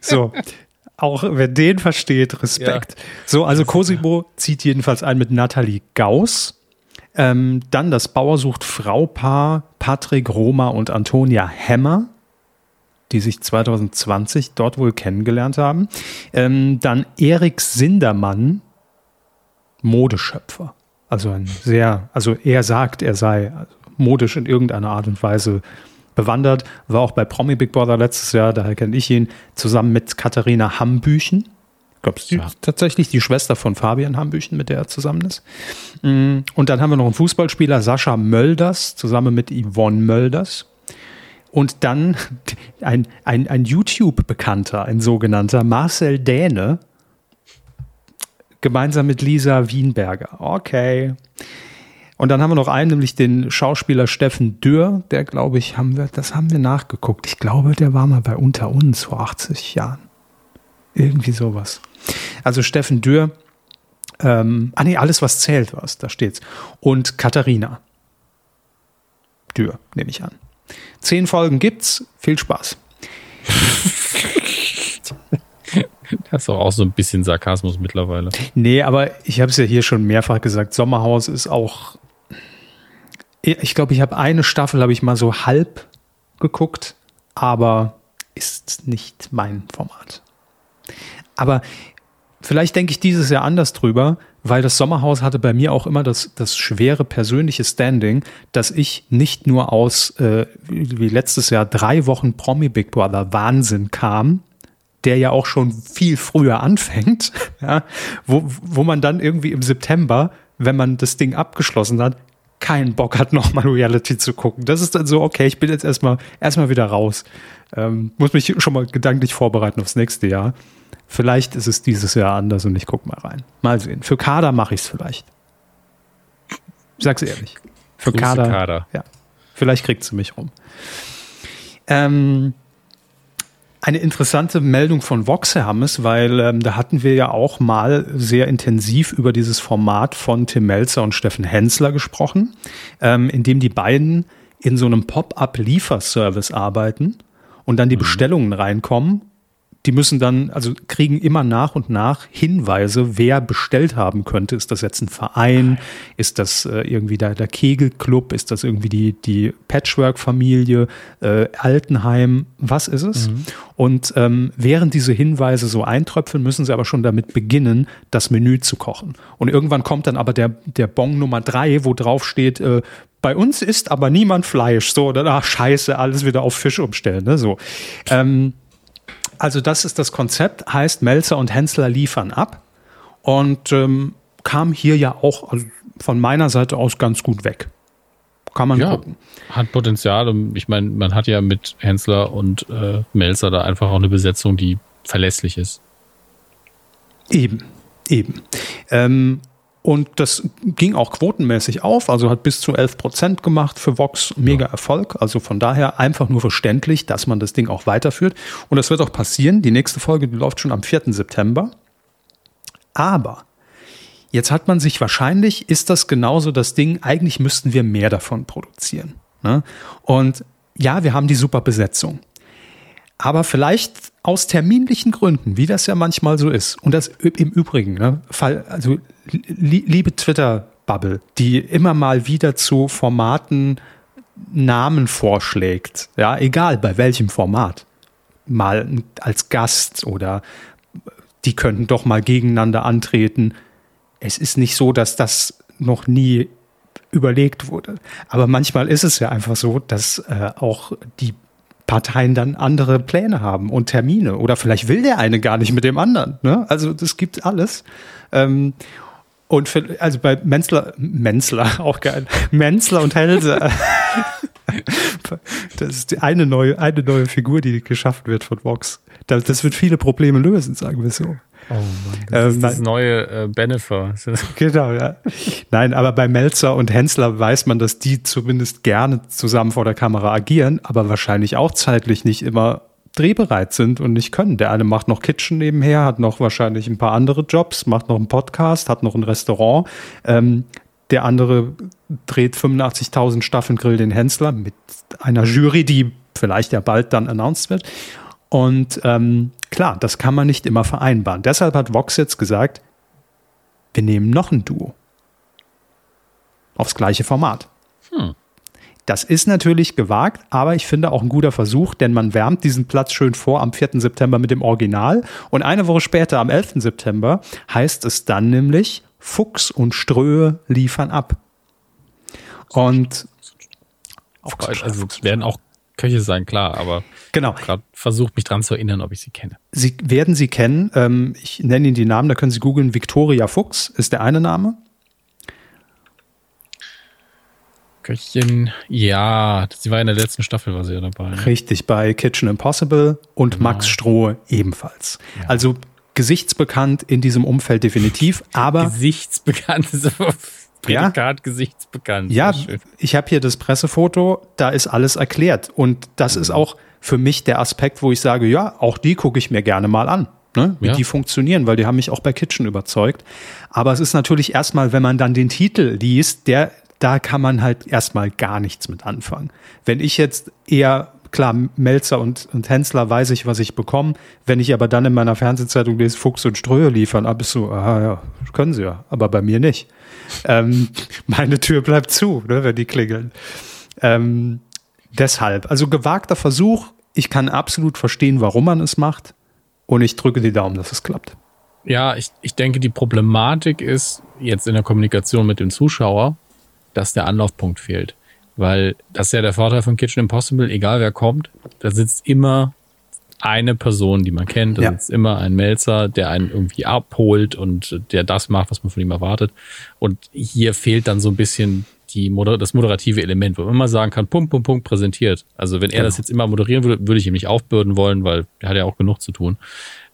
so. Auch wer den versteht, Respekt. Ja. So, also Cosimo zieht jedenfalls ein mit Nathalie Gauss. Ähm, dann das Bauersucht Frau-Paar Patrick Roma und Antonia Hemmer die sich 2020 dort wohl kennengelernt haben. Ähm, dann Erik Sindermann, Modeschöpfer. Also ein sehr, also er sagt, er sei modisch in irgendeiner Art und Weise bewandert, war auch bei Promi Big Brother letztes Jahr, daher kenne ich ihn, zusammen mit Katharina Hambüchen. Ich glaube, ja. tatsächlich die Schwester von Fabian Hambüchen, mit der er zusammen ist. Mm, und dann haben wir noch einen Fußballspieler, Sascha Mölders, zusammen mit Yvonne Mölders. Und dann ein, ein, ein YouTube-Bekannter, ein sogenannter Marcel Däne, gemeinsam mit Lisa Wienberger. Okay. Und dann haben wir noch einen, nämlich den Schauspieler Steffen Dürr, der glaube ich, haben wir, das haben wir nachgeguckt. Ich glaube, der war mal bei Unter uns vor 80 Jahren. Irgendwie sowas. Also Steffen Dürr, ähm, ah nee, alles was zählt was, da steht's. Und Katharina Dürr, nehme ich an. Zehn Folgen gibt's. Viel Spaß.
Das ist doch auch so ein bisschen Sarkasmus mittlerweile.
Nee, aber ich habe es ja hier schon mehrfach gesagt. Sommerhaus ist auch. Ich glaube, ich habe eine Staffel, habe ich mal so halb geguckt, aber ist nicht mein Format. Aber vielleicht denke ich dieses Jahr anders drüber, weil das Sommerhaus hatte bei mir auch immer das, das schwere persönliche Standing, dass ich nicht nur aus, äh, wie letztes Jahr, drei Wochen Promi Big Brother Wahnsinn kam, der ja auch schon viel früher anfängt, [laughs] ja, wo, wo man dann irgendwie im September, wenn man das Ding abgeschlossen hat, keinen Bock hat, [laughs] nochmal Reality zu gucken. Das ist dann so, okay, ich bin jetzt erstmal erstmal wieder raus. Ähm, muss mich schon mal gedanklich vorbereiten aufs nächste Jahr. Vielleicht ist es dieses Jahr anders und ich gucke mal rein. Mal sehen. Für Kader mache ich es vielleicht. Ich sag's ehrlich. Für Kader, Kader. Ja. Vielleicht kriegt sie mich rum. Ähm, eine interessante Meldung von Vox, Herr Hammes, weil ähm, da hatten wir ja auch mal sehr intensiv über dieses Format von Tim Melzer und Steffen Hensler gesprochen, ähm, in dem die beiden in so einem Pop-up-Lieferservice arbeiten und dann die mhm. Bestellungen reinkommen die müssen dann, also kriegen immer nach und nach Hinweise, wer bestellt haben könnte. Ist das jetzt ein Verein? Ist das äh, irgendwie der, der Kegelclub? Ist das irgendwie die, die Patchwork-Familie? Äh, Altenheim? Was ist es? Mhm. Und ähm, während diese Hinweise so eintröpfeln, müssen sie aber schon damit beginnen, das Menü zu kochen. Und irgendwann kommt dann aber der, der Bon Nummer drei, wo drauf steht, äh, bei uns isst aber niemand Fleisch. So, oder ach, scheiße, alles wieder auf Fisch umstellen. Ne? So. Ähm, also das ist das Konzept, heißt Melzer und Hensler liefern ab und ähm, kam hier ja auch also von meiner Seite aus ganz gut weg. Kann man ja, gucken.
Hat Potenzial. Ich meine, man hat ja mit Hensler und äh, Melzer da einfach auch eine Besetzung, die verlässlich ist.
Eben, eben. Ähm, und das ging auch quotenmäßig auf, also hat bis zu 11 Prozent gemacht für Vox. Mega ja. Erfolg. Also von daher einfach nur verständlich, dass man das Ding auch weiterführt. Und das wird auch passieren. Die nächste Folge die läuft schon am 4. September. Aber jetzt hat man sich wahrscheinlich, ist das genauso das Ding, eigentlich müssten wir mehr davon produzieren. Ne? Und ja, wir haben die super Besetzung. Aber vielleicht aus terminlichen Gründen, wie das ja manchmal so ist. Und das im Übrigen, ne, Fall, also liebe Twitter-Bubble, die immer mal wieder zu Formaten Namen vorschlägt, ja, egal bei welchem Format, mal als Gast oder die könnten doch mal gegeneinander antreten. Es ist nicht so, dass das noch nie überlegt wurde. Aber manchmal ist es ja einfach so, dass äh, auch die Parteien dann andere Pläne haben und Termine. Oder vielleicht will der eine gar nicht mit dem anderen. Ne? Also das gibt alles. Ähm, und für, also bei Menzler, Menzler, [laughs] auch geil, Menzler und Helse. [laughs] das ist eine neue, eine neue Figur, die geschaffen wird von Vox. Das, das wird viele Probleme lösen, sagen wir so.
Oh Mann, das ähm, ist das neue äh, Benefer. [laughs]
genau, ja. Nein, aber bei Melzer und Hensler weiß man, dass die zumindest gerne zusammen vor der Kamera agieren, aber wahrscheinlich auch zeitlich nicht immer drehbereit sind und nicht können. Der eine macht noch Kitchen nebenher, hat noch wahrscheinlich ein paar andere Jobs, macht noch einen Podcast, hat noch ein Restaurant. Ähm, der andere dreht 85.000 Staffeln Grill den Hensler mit einer Jury, die vielleicht ja bald dann announced wird. Und ähm, klar, das kann man nicht immer vereinbaren. Deshalb hat Vox jetzt gesagt, wir nehmen noch ein Duo. Aufs gleiche Format. Hm. Das ist natürlich gewagt, aber ich finde auch ein guter Versuch, denn man wärmt diesen Platz schön vor am 4. September mit dem Original. Und eine Woche später, am 11. September, heißt es dann nämlich, Fuchs und Ströhe liefern ab. Und
auch, also werden auch Köche sein, klar, aber
genau.
gerade versucht mich dran zu erinnern, ob ich sie kenne.
Sie werden sie kennen. Ähm, ich nenne Ihnen die Namen, da können Sie googeln. Victoria Fuchs ist der eine Name.
Köchin, ja, sie war in der letzten Staffel, war sie ja dabei.
Ne? Richtig, bei Kitchen Impossible und genau. Max Stroh ebenfalls. Ja. Also gesichtsbekannt in diesem Umfeld definitiv, aber.
Gesichtsbekannt, [laughs] so Prädikat ja. gesichtsbekannt.
Ja, ich habe hier das Pressefoto, da ist alles erklärt. Und das mhm. ist auch für mich der Aspekt, wo ich sage, ja, auch die gucke ich mir gerne mal an. Ne, wie ja. die funktionieren, weil die haben mich auch bei Kitchen überzeugt. Aber es ist natürlich erstmal, wenn man dann den Titel liest, der, da kann man halt erstmal gar nichts mit anfangen. Wenn ich jetzt eher klar, Melzer und, und Hensler weiß ich, was ich bekomme. Wenn ich aber dann in meiner Fernsehzeitung lese, Fuchs und Ströhe liefern, ab ist so, aha, ja, können sie ja, aber bei mir nicht. Ähm, meine Tür bleibt zu, ne, wenn die klingeln. Ähm, deshalb, also gewagter Versuch. Ich kann absolut verstehen, warum man es macht. Und ich drücke die Daumen, dass es klappt.
Ja, ich, ich denke, die Problematik ist jetzt in der Kommunikation mit dem Zuschauer, dass der Anlaufpunkt fehlt. Weil das ist ja der Vorteil von Kitchen Impossible, egal wer kommt, da sitzt immer eine Person, die man kennt. Da ja. sitzt immer ein Melzer, der einen irgendwie abholt und der das macht, was man von ihm erwartet. Und hier fehlt dann so ein bisschen die das moderative Element, wo man immer sagen kann, Punkt, Punkt, Punkt präsentiert. Also wenn er genau. das jetzt immer moderieren würde, würde ich ihm nicht aufbürden wollen, weil er hat ja auch genug zu tun.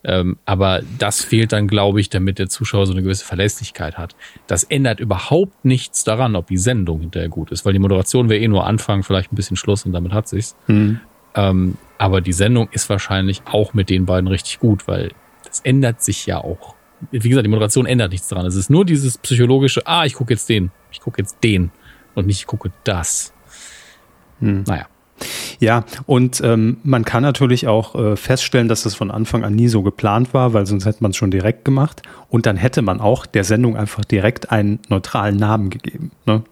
Ähm, aber das fehlt dann, glaube ich, damit der Zuschauer so eine gewisse Verlässlichkeit hat. Das ändert überhaupt nichts daran, ob die Sendung hinterher gut ist, weil die Moderation wäre eh nur Anfang, vielleicht ein bisschen Schluss und damit hat sich's. Mhm. Ähm, aber die Sendung ist wahrscheinlich auch mit den beiden richtig gut, weil das ändert sich ja auch. Wie gesagt, die Moderation ändert nichts daran. Es ist nur dieses psychologische, ah, ich gucke jetzt den, ich gucke jetzt den und nicht ich gucke das.
Hm. Naja. Ja, und ähm, man kann natürlich auch äh, feststellen, dass das von Anfang an nie so geplant war, weil sonst hätte man es schon direkt gemacht. Und dann hätte man auch der Sendung einfach direkt einen neutralen Namen gegeben. Ne?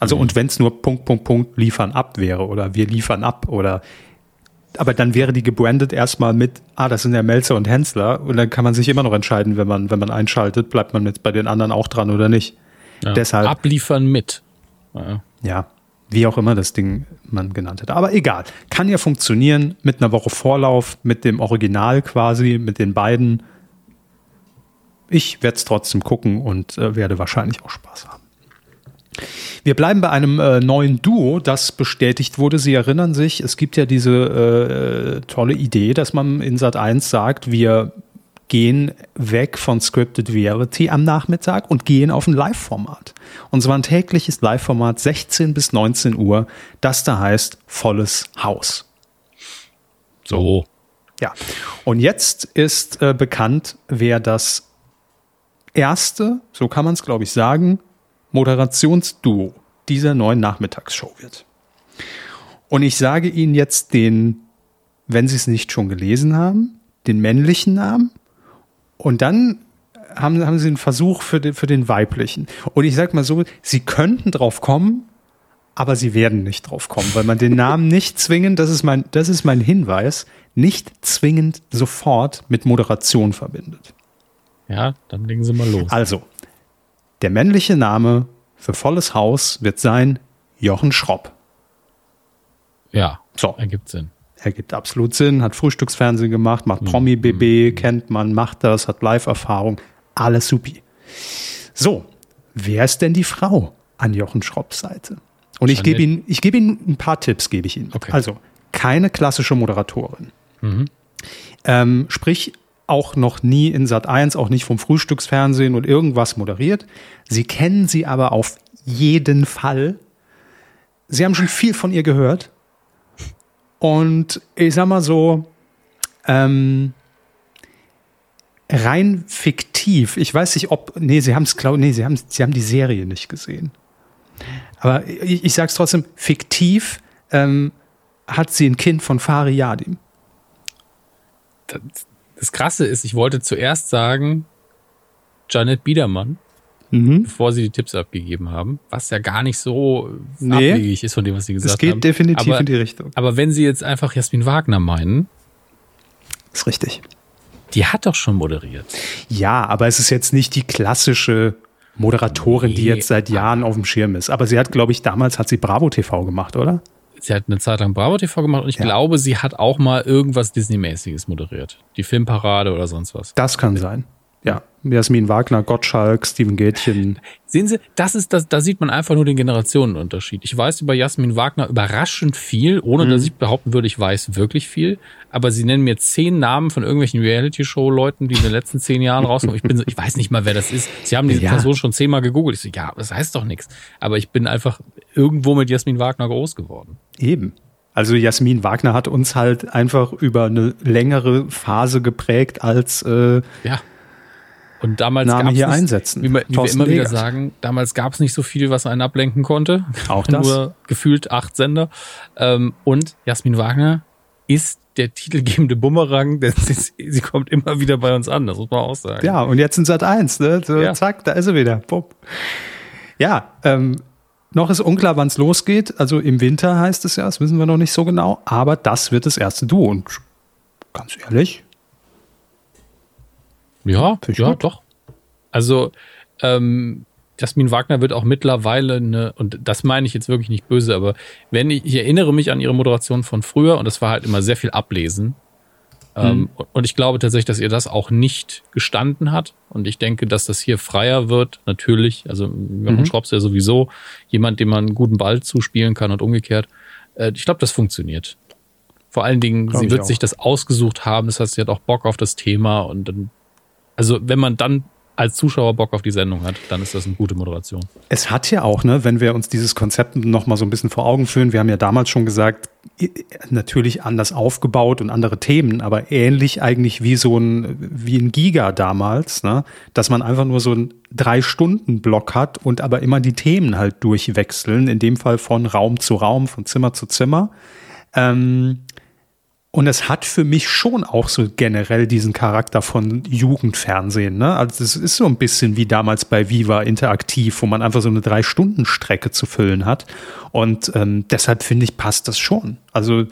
Also mhm. und wenn es nur Punkt, Punkt, Punkt liefern ab wäre oder wir liefern ab oder aber dann wäre die gebrandet erstmal mit, ah, das sind ja Melzer und Hensler und dann kann man sich immer noch entscheiden, wenn man, wenn man einschaltet, bleibt man jetzt bei den anderen auch dran oder nicht.
Ja. Deshalb. Abliefern mit.
Ja. ja wie auch immer das Ding man genannt hat. Aber egal, kann ja funktionieren mit einer Woche Vorlauf, mit dem Original quasi, mit den beiden. Ich werde es trotzdem gucken und äh, werde wahrscheinlich auch Spaß haben. Wir bleiben bei einem äh, neuen Duo, das bestätigt wurde. Sie erinnern sich, es gibt ja diese äh, tolle Idee, dass man in Sat 1 sagt, wir gehen weg von Scripted Reality am Nachmittag und gehen auf ein Live-Format. Und zwar ein tägliches Live-Format 16 bis 19 Uhr, das da heißt volles Haus. So. Ja. Und jetzt ist äh, bekannt, wer das erste, so kann man es glaube ich sagen, Moderationsduo dieser neuen Nachmittagsshow wird. Und ich sage Ihnen jetzt den, wenn Sie es nicht schon gelesen haben, den männlichen Namen und dann haben, haben sie einen Versuch für den, für den weiblichen. Und ich sag mal so, sie könnten drauf kommen, aber sie werden nicht drauf kommen, weil man den Namen [laughs] nicht zwingend, das ist mein, das ist mein Hinweis, nicht zwingend sofort mit Moderation verbindet.
Ja, dann legen Sie mal los.
Also, der männliche Name für volles Haus wird sein Jochen Schropp.
Ja, so. ergibt Sinn
ergibt absolut Sinn, hat Frühstücksfernsehen gemacht, macht Promi-BB, mhm. kennt man, macht das, hat Live-Erfahrung, alles supi. So, wer ist denn die Frau an Jochen Schropps Seite? Und ich gebe Ihnen, ich gebe Ihnen ein paar Tipps, gebe ich Ihnen. Okay. Also, keine klassische Moderatorin. Mhm. Ähm, sprich, auch noch nie in Sat 1, auch nicht vom Frühstücksfernsehen und irgendwas moderiert. Sie kennen sie aber auf jeden Fall. Sie haben schon viel von ihr gehört. Und ich sag mal so, ähm, rein fiktiv, ich weiß nicht, ob, nee, sie haben es, nee, sie haben, sie haben die Serie nicht gesehen. Aber ich, ich sag's trotzdem, fiktiv ähm, hat sie ein Kind von Fari Yadim.
Das, das Krasse ist, ich wollte zuerst sagen, Janet Biedermann mhm. bevor sie die Tipps abgegeben haben, was ja gar nicht so nee, abwegig ist von dem, was sie gesagt haben. Es geht
haben. definitiv aber, in die Richtung.
Aber wenn sie jetzt einfach Jasmin Wagner meinen,
ist richtig.
Die hat doch schon moderiert.
Ja, aber es ist jetzt nicht die klassische Moderatorin, nee, die jetzt seit Jahren auf dem Schirm ist. Aber sie hat, glaube ich, damals hat sie Bravo TV gemacht, oder?
Sie hat eine Zeit lang Bravo TV gemacht und ich ja. glaube, sie hat auch mal irgendwas Disney-mäßiges moderiert. Die Filmparade oder sonst was.
Das kann sein. Ja, Jasmin Wagner, Gottschalk, Steven Gätchen. [laughs]
Sehen Sie, das ist das, da sieht man einfach nur den Generationenunterschied. Ich weiß über Jasmin Wagner überraschend viel, ohne mhm. dass ich behaupten würde, ich weiß wirklich viel. Aber Sie nennen mir zehn Namen von irgendwelchen Reality-Show-Leuten, die in den letzten zehn Jahren rauskommen. Ich bin, so, ich weiß nicht mal, wer das ist. Sie haben diese ja. Person schon zehnmal gegoogelt. Ich so, ja, das heißt doch nichts. Aber ich bin einfach irgendwo mit Jasmin Wagner groß geworden.
Eben. Also Jasmin Wagner hat uns halt einfach über eine längere Phase geprägt als äh,
ja und damals
Name hier nicht, einsetzen.
Wie, wir, wie wir immer Legert. wieder sagen, damals gab es nicht so viel, was einen ablenken konnte.
Auch [laughs] das.
Nur gefühlt acht Sender. Ähm, und Jasmin Wagner ist der titelgebende Bumerang, denn sie, sie, kommt immer wieder bei uns an, das muss man auch sagen.
Ja, und jetzt in Sat 1, ne? So, ja. Zack, da ist sie wieder. Pop. Ja, ähm, noch ist unklar, wann es losgeht. Also im Winter heißt es ja, das wissen wir noch nicht so genau. Aber das wird das erste Duo. Und ganz ehrlich,
Ja, ja, gut. doch. Also, ähm, Jasmin Wagner wird auch mittlerweile eine, und das meine ich jetzt wirklich nicht böse, aber wenn ich, ich erinnere mich an ihre Moderation von früher und das war halt immer sehr viel Ablesen. Mhm. und ich glaube tatsächlich, dass ihr das auch nicht gestanden hat. Und ich denke, dass das hier freier wird, natürlich. Also Jochen mhm. Schrops ja sowieso jemand, dem man einen guten Ball zuspielen kann und umgekehrt. Äh, ich glaube, das funktioniert. Vor allen Dingen, Glaub sie wird sich das ausgesucht haben. Das heißt, sie hat auch Bock auf das Thema und dann, also wenn man dann als Zuschauer Bock auf die Sendung hat, dann ist das eine gute Moderation.
Es hat ja auch, ne, wenn wir uns dieses Konzept noch mal so ein bisschen vor Augen führen, wir haben ja damals schon gesagt, natürlich anders aufgebaut und andere Themen, aber ähnlich eigentlich wie so ein, wie ein Giga damals, ne, dass man einfach nur so einen Drei-Stunden-Block hat und aber immer die Themen halt durchwechseln, in dem Fall von Raum zu Raum, von Zimmer zu Zimmer. Ähm, und es hat für mich schon auch so generell diesen Charakter von Jugendfernsehen. Ne? Also es ist so ein bisschen wie damals bei Viva Interaktiv, wo man einfach so eine Drei-Stunden-Strecke zu füllen hat. Und ähm, deshalb finde ich, passt das schon. Also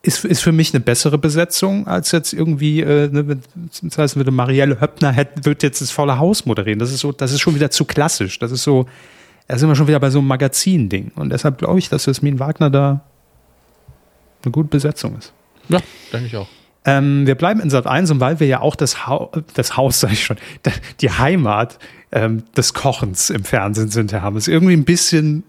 ist, ist für mich eine bessere Besetzung als jetzt irgendwie, äh, ne, das heißt, würde Marielle Höppner hätte, wird jetzt das volle Haus moderieren. Das ist so, das ist schon wieder zu klassisch. Das ist so, da sind wir schon wieder bei so einem Magazin-Ding. Und deshalb glaube ich, dass Jasmin Wagner da eine gute Besetzung ist.
Ja, denke ich auch.
Ähm, wir bleiben in Sat 1 und weil wir ja auch das, ha das Haus, [laughs] sage ich schon, die Heimat ähm, des Kochens im Fernsehen sind, Herr Hammes. Irgendwie ein bisschen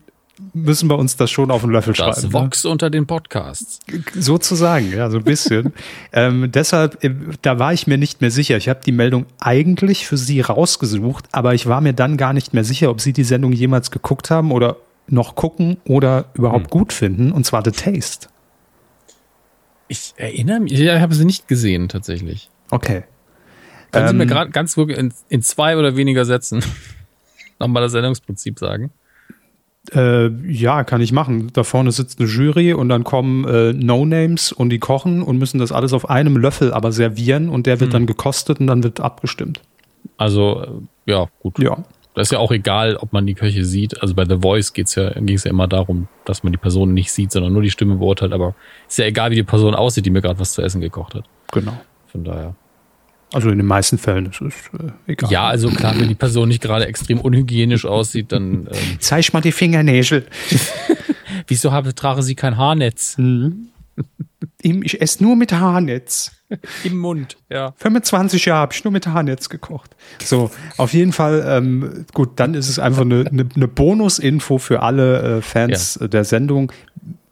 müssen wir uns das schon auf den Löffel das schreiben.
Das? Vox ne? unter den Podcasts.
Sozusagen, ja, so ein bisschen. [laughs] ähm, deshalb, äh, da war ich mir nicht mehr sicher. Ich habe die Meldung eigentlich für Sie rausgesucht, aber ich war mir dann gar nicht mehr sicher, ob Sie die Sendung jemals geguckt haben oder noch gucken oder überhaupt hm. gut finden, und zwar The Taste.
Ich erinnere mich, ich habe sie nicht gesehen tatsächlich.
Okay.
Können ähm, Sie mir ähm, gerade ganz wirklich in, in, zwei oder weniger Sätzen [laughs] nochmal das Sendungsprinzip sagen?
Äh, ja, kann ich machen. Da vorne sitzt eine Jury und dann kommen äh, No-Names und die kochen und müssen das alles auf einem Löffel aber servieren und der wird hm. dann gekostet und dann wird abgestimmt.
Also, äh, ja, gut.
Ja.
Das ist ja auch egal, ob man die Köche sieht. Also bei The Voice geht's ja, ging es ja immer darum, dass man die Person nicht sieht, sondern nur die Stimme beurteilt. Aber ist ja egal, wie die Person aussieht, die mir gerade was zu essen gekocht hat.
Genau.
Von daher.
Also in den meisten Fällen ist es äh, egal.
Ja, also klar, wenn die Person nicht gerade extrem unhygienisch aussieht, dann.
Ähm, Zeig mal die Fingernägel. [laughs]
Wieso habe, trage sie kein Haarnetz? Mhm.
Ich esse nur mit Haarnetz.
Im Mund, ja.
25 Jahre habe ich nur mit Haarnetz gekocht. So, auf jeden Fall, ähm, gut, dann ist es einfach eine, eine, eine Bonusinfo für alle äh, Fans ja. der Sendung.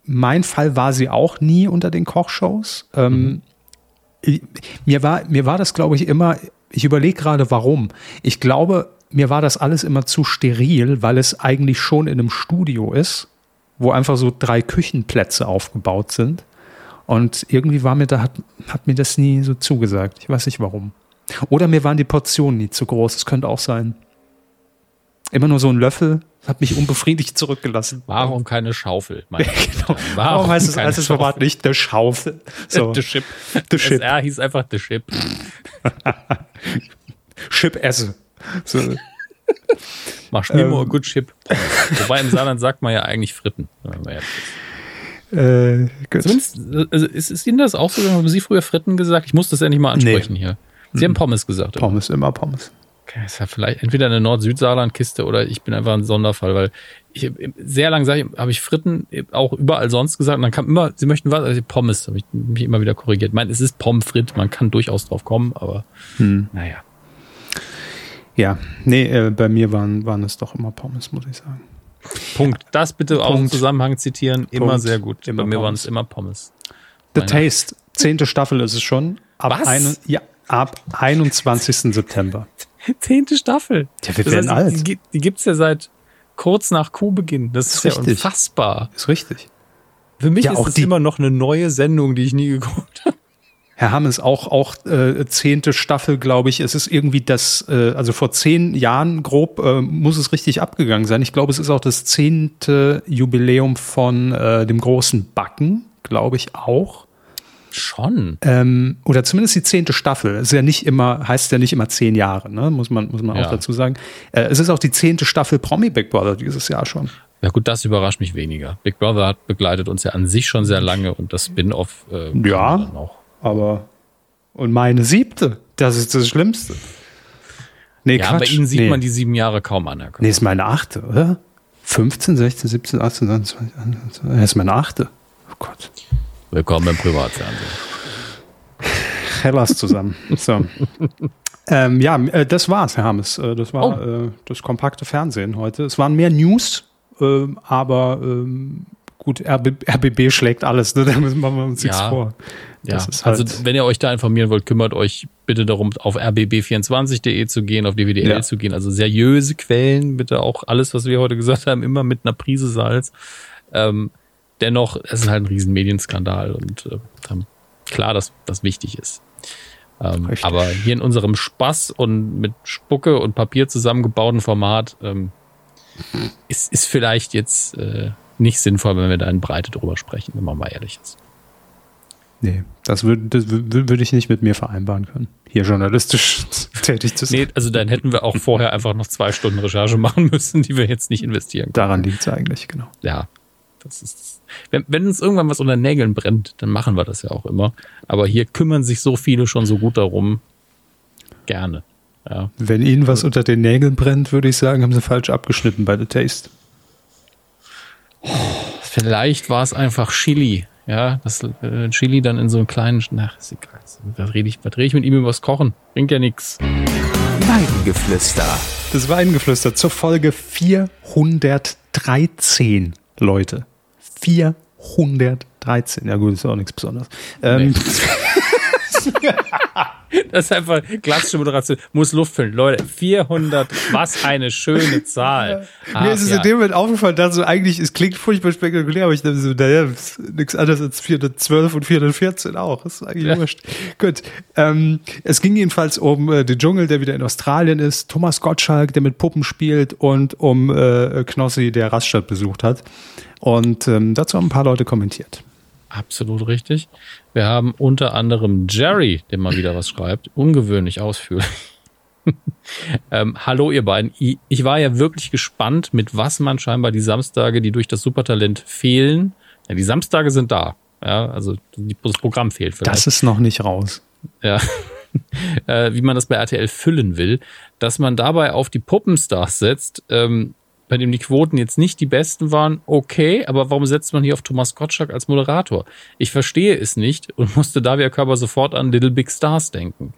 Mein Fall war sie auch nie unter den Kochshows. Ähm, mhm. mir, war, mir war das, glaube ich, immer, ich überlege gerade, warum. Ich glaube, mir war das alles immer zu steril, weil es eigentlich schon in einem Studio ist, wo einfach so drei Küchenplätze aufgebaut sind. Und irgendwie war mir da, hat, hat mir das nie so zugesagt. Ich weiß nicht warum. Oder mir waren die Portionen nie zu groß. Das könnte auch sein. Immer nur so ein Löffel hat mich unbefriedigt zurückgelassen.
Warum keine Schaufel?
genau. Warum, Warum heißt es als Format nicht der Schaufel?
So. The Ship. The Ship. SR hieß einfach The Ship. [laughs]
Chip esse. So.
Mach mir ähm. mal gut Chip. Wobei im Saarland sagt man ja eigentlich Fritten. Wenn man ehrlich ist. Äh, Zumindest, also ist, ist Ihnen das auch so? Haben Sie früher Fritten gesagt? Ich muss das ja nicht mal ansprechen nee. hier. Sie mhm. haben Pommes gesagt.
Pommes, oder? immer Pommes.
Okay, ist ja vielleicht entweder eine Nord-Süd-Saarland-Kiste oder ich bin einfach ein Sonderfall, weil ich sehr lange sage, habe ich Fritten auch überall sonst gesagt und dann kam immer, sie möchten was, also Pommes, habe ich mich immer wieder korrigiert. Ich meine, es ist Pommes frites, man kann durchaus drauf kommen, aber hm. naja.
Ja, nee, äh, bei mir waren, waren es doch immer Pommes, muss ich sagen.
Punkt. Das bitte Punkt. auch im Zusammenhang zitieren. Immer Punkt. sehr gut. Immer Bei mir waren es immer Pommes.
The Meine Taste. Zehnte Staffel ist es schon. Ab Was? Ein, ja, ab 21. September. [laughs]
Zehnte Staffel.
Ja, wir das werden heißt, alt.
Die, die gibt es ja seit kurz nach Kuhbeginn. Das ist, ist ja unfassbar.
Ist richtig.
Für mich ja, ist es immer noch eine neue Sendung, die ich nie geguckt [laughs] habe.
Herr Hammes, auch, auch äh, zehnte Staffel, glaube ich. Es ist irgendwie das, äh, also vor zehn Jahren grob äh, muss es richtig abgegangen sein. Ich glaube, es ist auch das zehnte Jubiläum von äh, dem großen Backen, glaube ich auch.
Schon.
Ähm, oder zumindest die zehnte Staffel. Es ist ja nicht immer, heißt ja nicht immer zehn Jahre, ne? muss man, muss man ja. auch dazu sagen. Äh, es ist auch die zehnte Staffel Promi Big Brother dieses Jahr schon.
Ja gut, das überrascht mich weniger. Big Brother hat begleitet uns ja an sich schon sehr lange und das Spin-off
äh, ja. auch aber und meine siebte Das ist das Schlimmste.
Nee, ja, Quatsch. bei Ihnen sieht nee. man die sieben Jahre kaum an. Herr
nee, ist meine achte, oder? 15, 16, 17, 18, 19, 20, 21, das ist meine achte. Oh Gott.
Willkommen im Privatfernsehen.
Hellas zusammen. So. [laughs] ähm, ja, äh, das war's, Herr Hammes. Äh, das war oh. äh, das kompakte Fernsehen heute. Es waren mehr News, äh, aber ähm, gut, RB, RBB schlägt alles, ne? [laughs] da müssen wir uns ja. nichts vor.
Ja, halt also wenn ihr euch da informieren wollt, kümmert euch bitte darum, auf rbb24.de zu gehen, auf DWDL ja. zu gehen. Also seriöse Quellen, bitte auch alles, was wir heute gesagt haben, immer mit einer Prise Salz. Ähm, dennoch, es ist halt ein riesen Medienskandal und äh, klar, dass das wichtig ist. Ähm, aber hier in unserem Spaß und mit Spucke und Papier zusammengebauten Format ähm, ist, ist vielleicht jetzt äh, nicht sinnvoll, wenn wir da in Breite drüber sprechen, wenn man mal ehrlich ist.
Nee, das würde würd ich nicht mit mir vereinbaren können, hier journalistisch [laughs] tätig zu sein. Nee,
also dann hätten wir auch vorher einfach noch zwei Stunden Recherche machen müssen, die wir jetzt nicht investieren können.
Daran liegt es eigentlich, genau.
Ja, das ist, wenn, wenn uns irgendwann was unter Nägeln brennt, dann machen wir das ja auch immer. Aber hier kümmern sich so viele schon so gut darum. Gerne. Ja.
Wenn Ihnen was unter den Nägeln brennt, würde ich sagen, haben Sie falsch abgeschnitten bei The Taste.
Vielleicht war es einfach Chili. Ja, das äh, Chili dann in so einem kleinen. Ach, ist egal. Da rede ich, da rede ich mit ihm übers Kochen. Bringt ja nichts.
Weingeflüster.
Das Weingeflüster zur Folge 413, Leute. 413. Ja gut, ist auch nichts Besonderes. Ähm,
nee. [laughs] Das ist einfach klassische Moderation. Muss Luft füllen. Leute, 400, was eine schöne Zahl.
Ach, [laughs] Mir ist es ja. in dem Moment aufgefallen, dass so eigentlich, es klingt furchtbar spektakulär, aber ich dachte so, naja, nichts anderes als 412 und 414 auch. Das ist eigentlich ja. wurscht. Gut. Ähm, es ging jedenfalls um äh, den Dschungel, der wieder in Australien ist, Thomas Gottschalk, der mit Puppen spielt und um äh, Knossi, der Raststadt besucht hat. Und ähm, dazu haben ein paar Leute kommentiert.
Absolut richtig. Wir haben unter anderem Jerry, der mal wieder was schreibt, ungewöhnlich ausführlich. [laughs] ähm, hallo ihr beiden. Ich war ja wirklich gespannt, mit was man scheinbar die Samstage, die durch das Supertalent fehlen. Ja, die Samstage sind da. Ja, also das Programm fehlt
vielleicht. Das ist noch nicht raus.
Ja. [laughs] äh, wie man das bei RTL füllen will, dass man dabei auf die Puppenstars setzt, ähm, bei dem die Quoten jetzt nicht die besten waren, okay, aber warum setzt man hier auf Thomas Gottschalk als Moderator? Ich verstehe es nicht und musste Davia Körber sofort an Little Big Stars denken.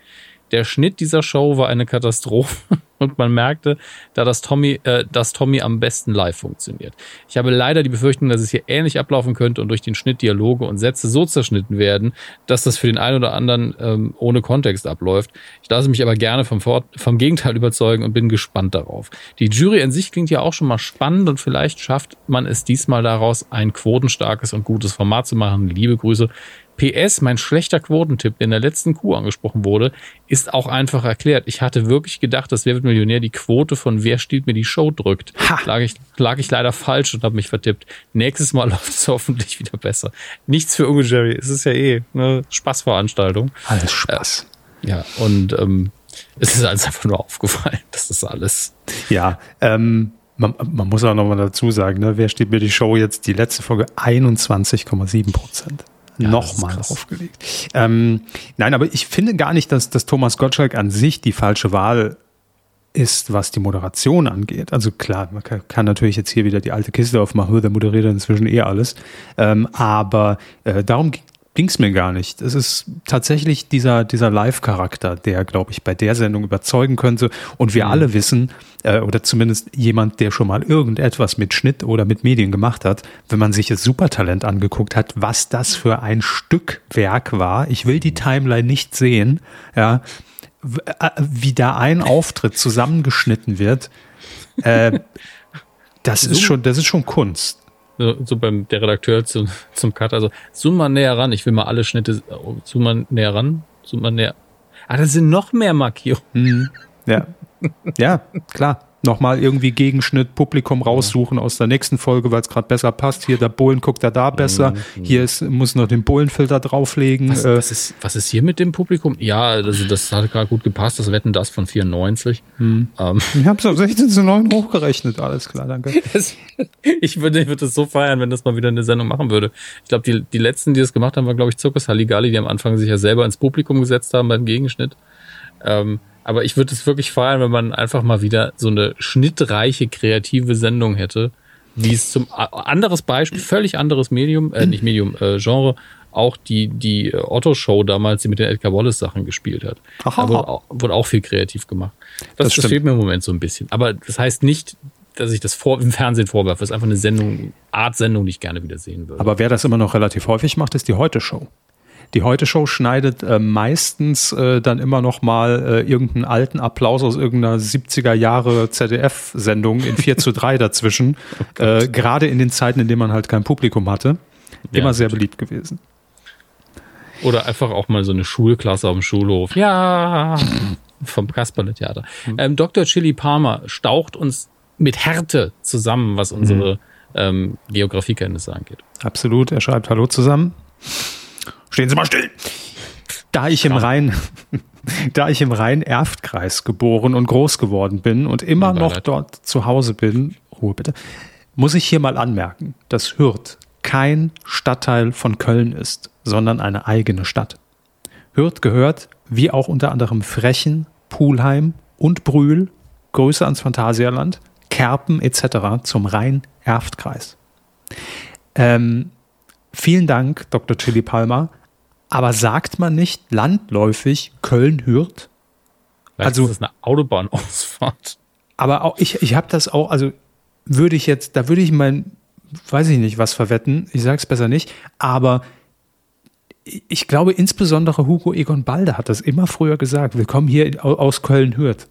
Der Schnitt dieser Show war eine Katastrophe [laughs] und man merkte, da das Tommy, äh, dass Tommy am besten live funktioniert. Ich habe leider die Befürchtung, dass es hier ähnlich ablaufen könnte und durch den Schnitt Dialoge und Sätze so zerschnitten werden, dass das für den einen oder anderen ähm, ohne Kontext abläuft. Ich lasse mich aber gerne vom, Vor vom Gegenteil überzeugen und bin gespannt darauf. Die Jury an sich klingt ja auch schon mal spannend und vielleicht schafft man es diesmal daraus, ein quotenstarkes und gutes Format zu machen. Liebe Grüße, PS, mein schlechter Quotentipp, der in der letzten Kuh angesprochen wurde, ist auch einfach erklärt. Ich hatte wirklich gedacht, dass Wer wird Millionär die Quote von Wer stiehlt mir die Show drückt. Ha. Lag, ich, lag ich leider falsch und habe mich vertippt. Nächstes Mal [laughs] läuft es hoffentlich wieder besser. Nichts für Unge Jerry. Es ist ja eh eine Spaßveranstaltung.
Alles Spaß.
Äh, ja, und ähm, es ist alles einfach nur aufgefallen. Das ist alles.
Ja, ähm, man, man muss auch nochmal dazu sagen, ne, wer steht mir die Show jetzt? Die letzte Folge 21,7 Prozent ja, nochmal aufgelegt. Ähm, nein, aber ich finde gar nicht, dass, dass Thomas Gottschalk an sich die falsche Wahl ist, was die Moderation angeht. Also klar, man kann, kann natürlich jetzt hier wieder die alte Kiste aufmachen, der moderiert inzwischen eh alles. Ähm, aber äh, darum ging es mir gar nicht. Es ist tatsächlich dieser, dieser Live-Charakter, der, glaube ich, bei der Sendung überzeugen könnte. Und wir mhm. alle wissen, äh, oder zumindest jemand, der schon mal irgendetwas mit Schnitt oder mit Medien gemacht hat, wenn man sich das Supertalent angeguckt hat, was das für ein Stückwerk war. Ich will die Timeline nicht sehen, ja, äh, wie da ein Auftritt zusammengeschnitten wird. Äh, das ist schon, das ist schon Kunst
so beim der Redakteur zum, [laughs] zum Cut, also zoom mal näher ran, ich will mal alle Schnitte, zoom mal näher ran, zoom mal näher. Ah, da sind noch mehr Markierungen. Mhm.
Ja. [laughs] ja, klar nochmal irgendwie Gegenschnitt, Publikum raussuchen aus der nächsten Folge, weil es gerade besser passt. Hier, der Bullen guckt er da besser. Mhm. Hier ist, muss noch den Bullenfilter drauflegen.
Was, äh, was, ist, was ist hier mit dem Publikum? Ja, also das hat gerade gut gepasst. Das Wetten das von 94.
Mhm. Ähm. Ich habe es auf 16 zu 9 hochgerechnet. Alles klar, danke. [laughs]
ich würde ich würde das so feiern, wenn das mal wieder eine Sendung machen würde. Ich glaube, die, die letzten, die das gemacht haben, war, glaube ich, Zirkus Halligalli, die am Anfang sich ja selber ins Publikum gesetzt haben beim Gegenschnitt. Ähm, aber ich würde es wirklich feiern, wenn man einfach mal wieder so eine schnittreiche, kreative Sendung hätte, wie es zum anderes Beispiel, völlig anderes Medium, äh, nicht Medium, äh, Genre, auch die, die Otto-Show damals, die mit den Edgar Wallace-Sachen gespielt hat. Aha. Da wurde auch, wurde auch viel kreativ gemacht. Das, das, das fehlt mir im Moment so ein bisschen. Aber das heißt nicht, dass ich das vor, im Fernsehen vorwerfe. Das ist einfach eine Sendung, Art Sendung, die ich gerne wieder sehen würde.
Aber wer das immer noch relativ häufig macht, ist die Heute-Show. Die Heute-Show schneidet äh, meistens äh, dann immer noch mal äh, irgendeinen alten Applaus aus irgendeiner 70er Jahre ZDF-Sendung in 4 zu 3 dazwischen. [laughs] Oh äh, Gerade in den Zeiten, in denen man halt kein Publikum hatte. Immer ja, sehr beliebt gewesen.
Oder einfach auch mal so eine Schulklasse auf dem Schulhof. Ja, vom Kasperle-Theater. Mhm. Ähm, Dr. Chili Palmer staucht uns mit Härte zusammen, was unsere mhm. ähm, Geografiekenntnisse angeht.
Absolut. Er schreibt Hallo zusammen. Stehen Sie mal still. Da ich im Rhein, [laughs] da ich im Rhein-Erft-Kreis geboren und groß geworden bin und immer noch dort zu Hause bin, Ruhe bitte, muss ich hier mal anmerken, dass Hürth kein Stadtteil von Köln ist, sondern eine eigene Stadt. Hürth gehört, wie auch unter anderem Frechen, Pulheim und Brühl, Grüße ans Phantasialand, Kerpen etc. zum Rhein-Erft-Kreis. Ähm, vielen Dank, Dr. Chili Palmer. Aber sagt man nicht landläufig Köln-Hürth?
Also ist das eine Autobahnausfahrt.
Aber auch ich, ich habe das auch, also würde ich jetzt, da würde ich mein, weiß ich nicht, was verwetten. Ich sage es besser nicht. Aber ich glaube, insbesondere Hugo Egon Balde hat das immer früher gesagt. Willkommen hier aus Köln-Hürth.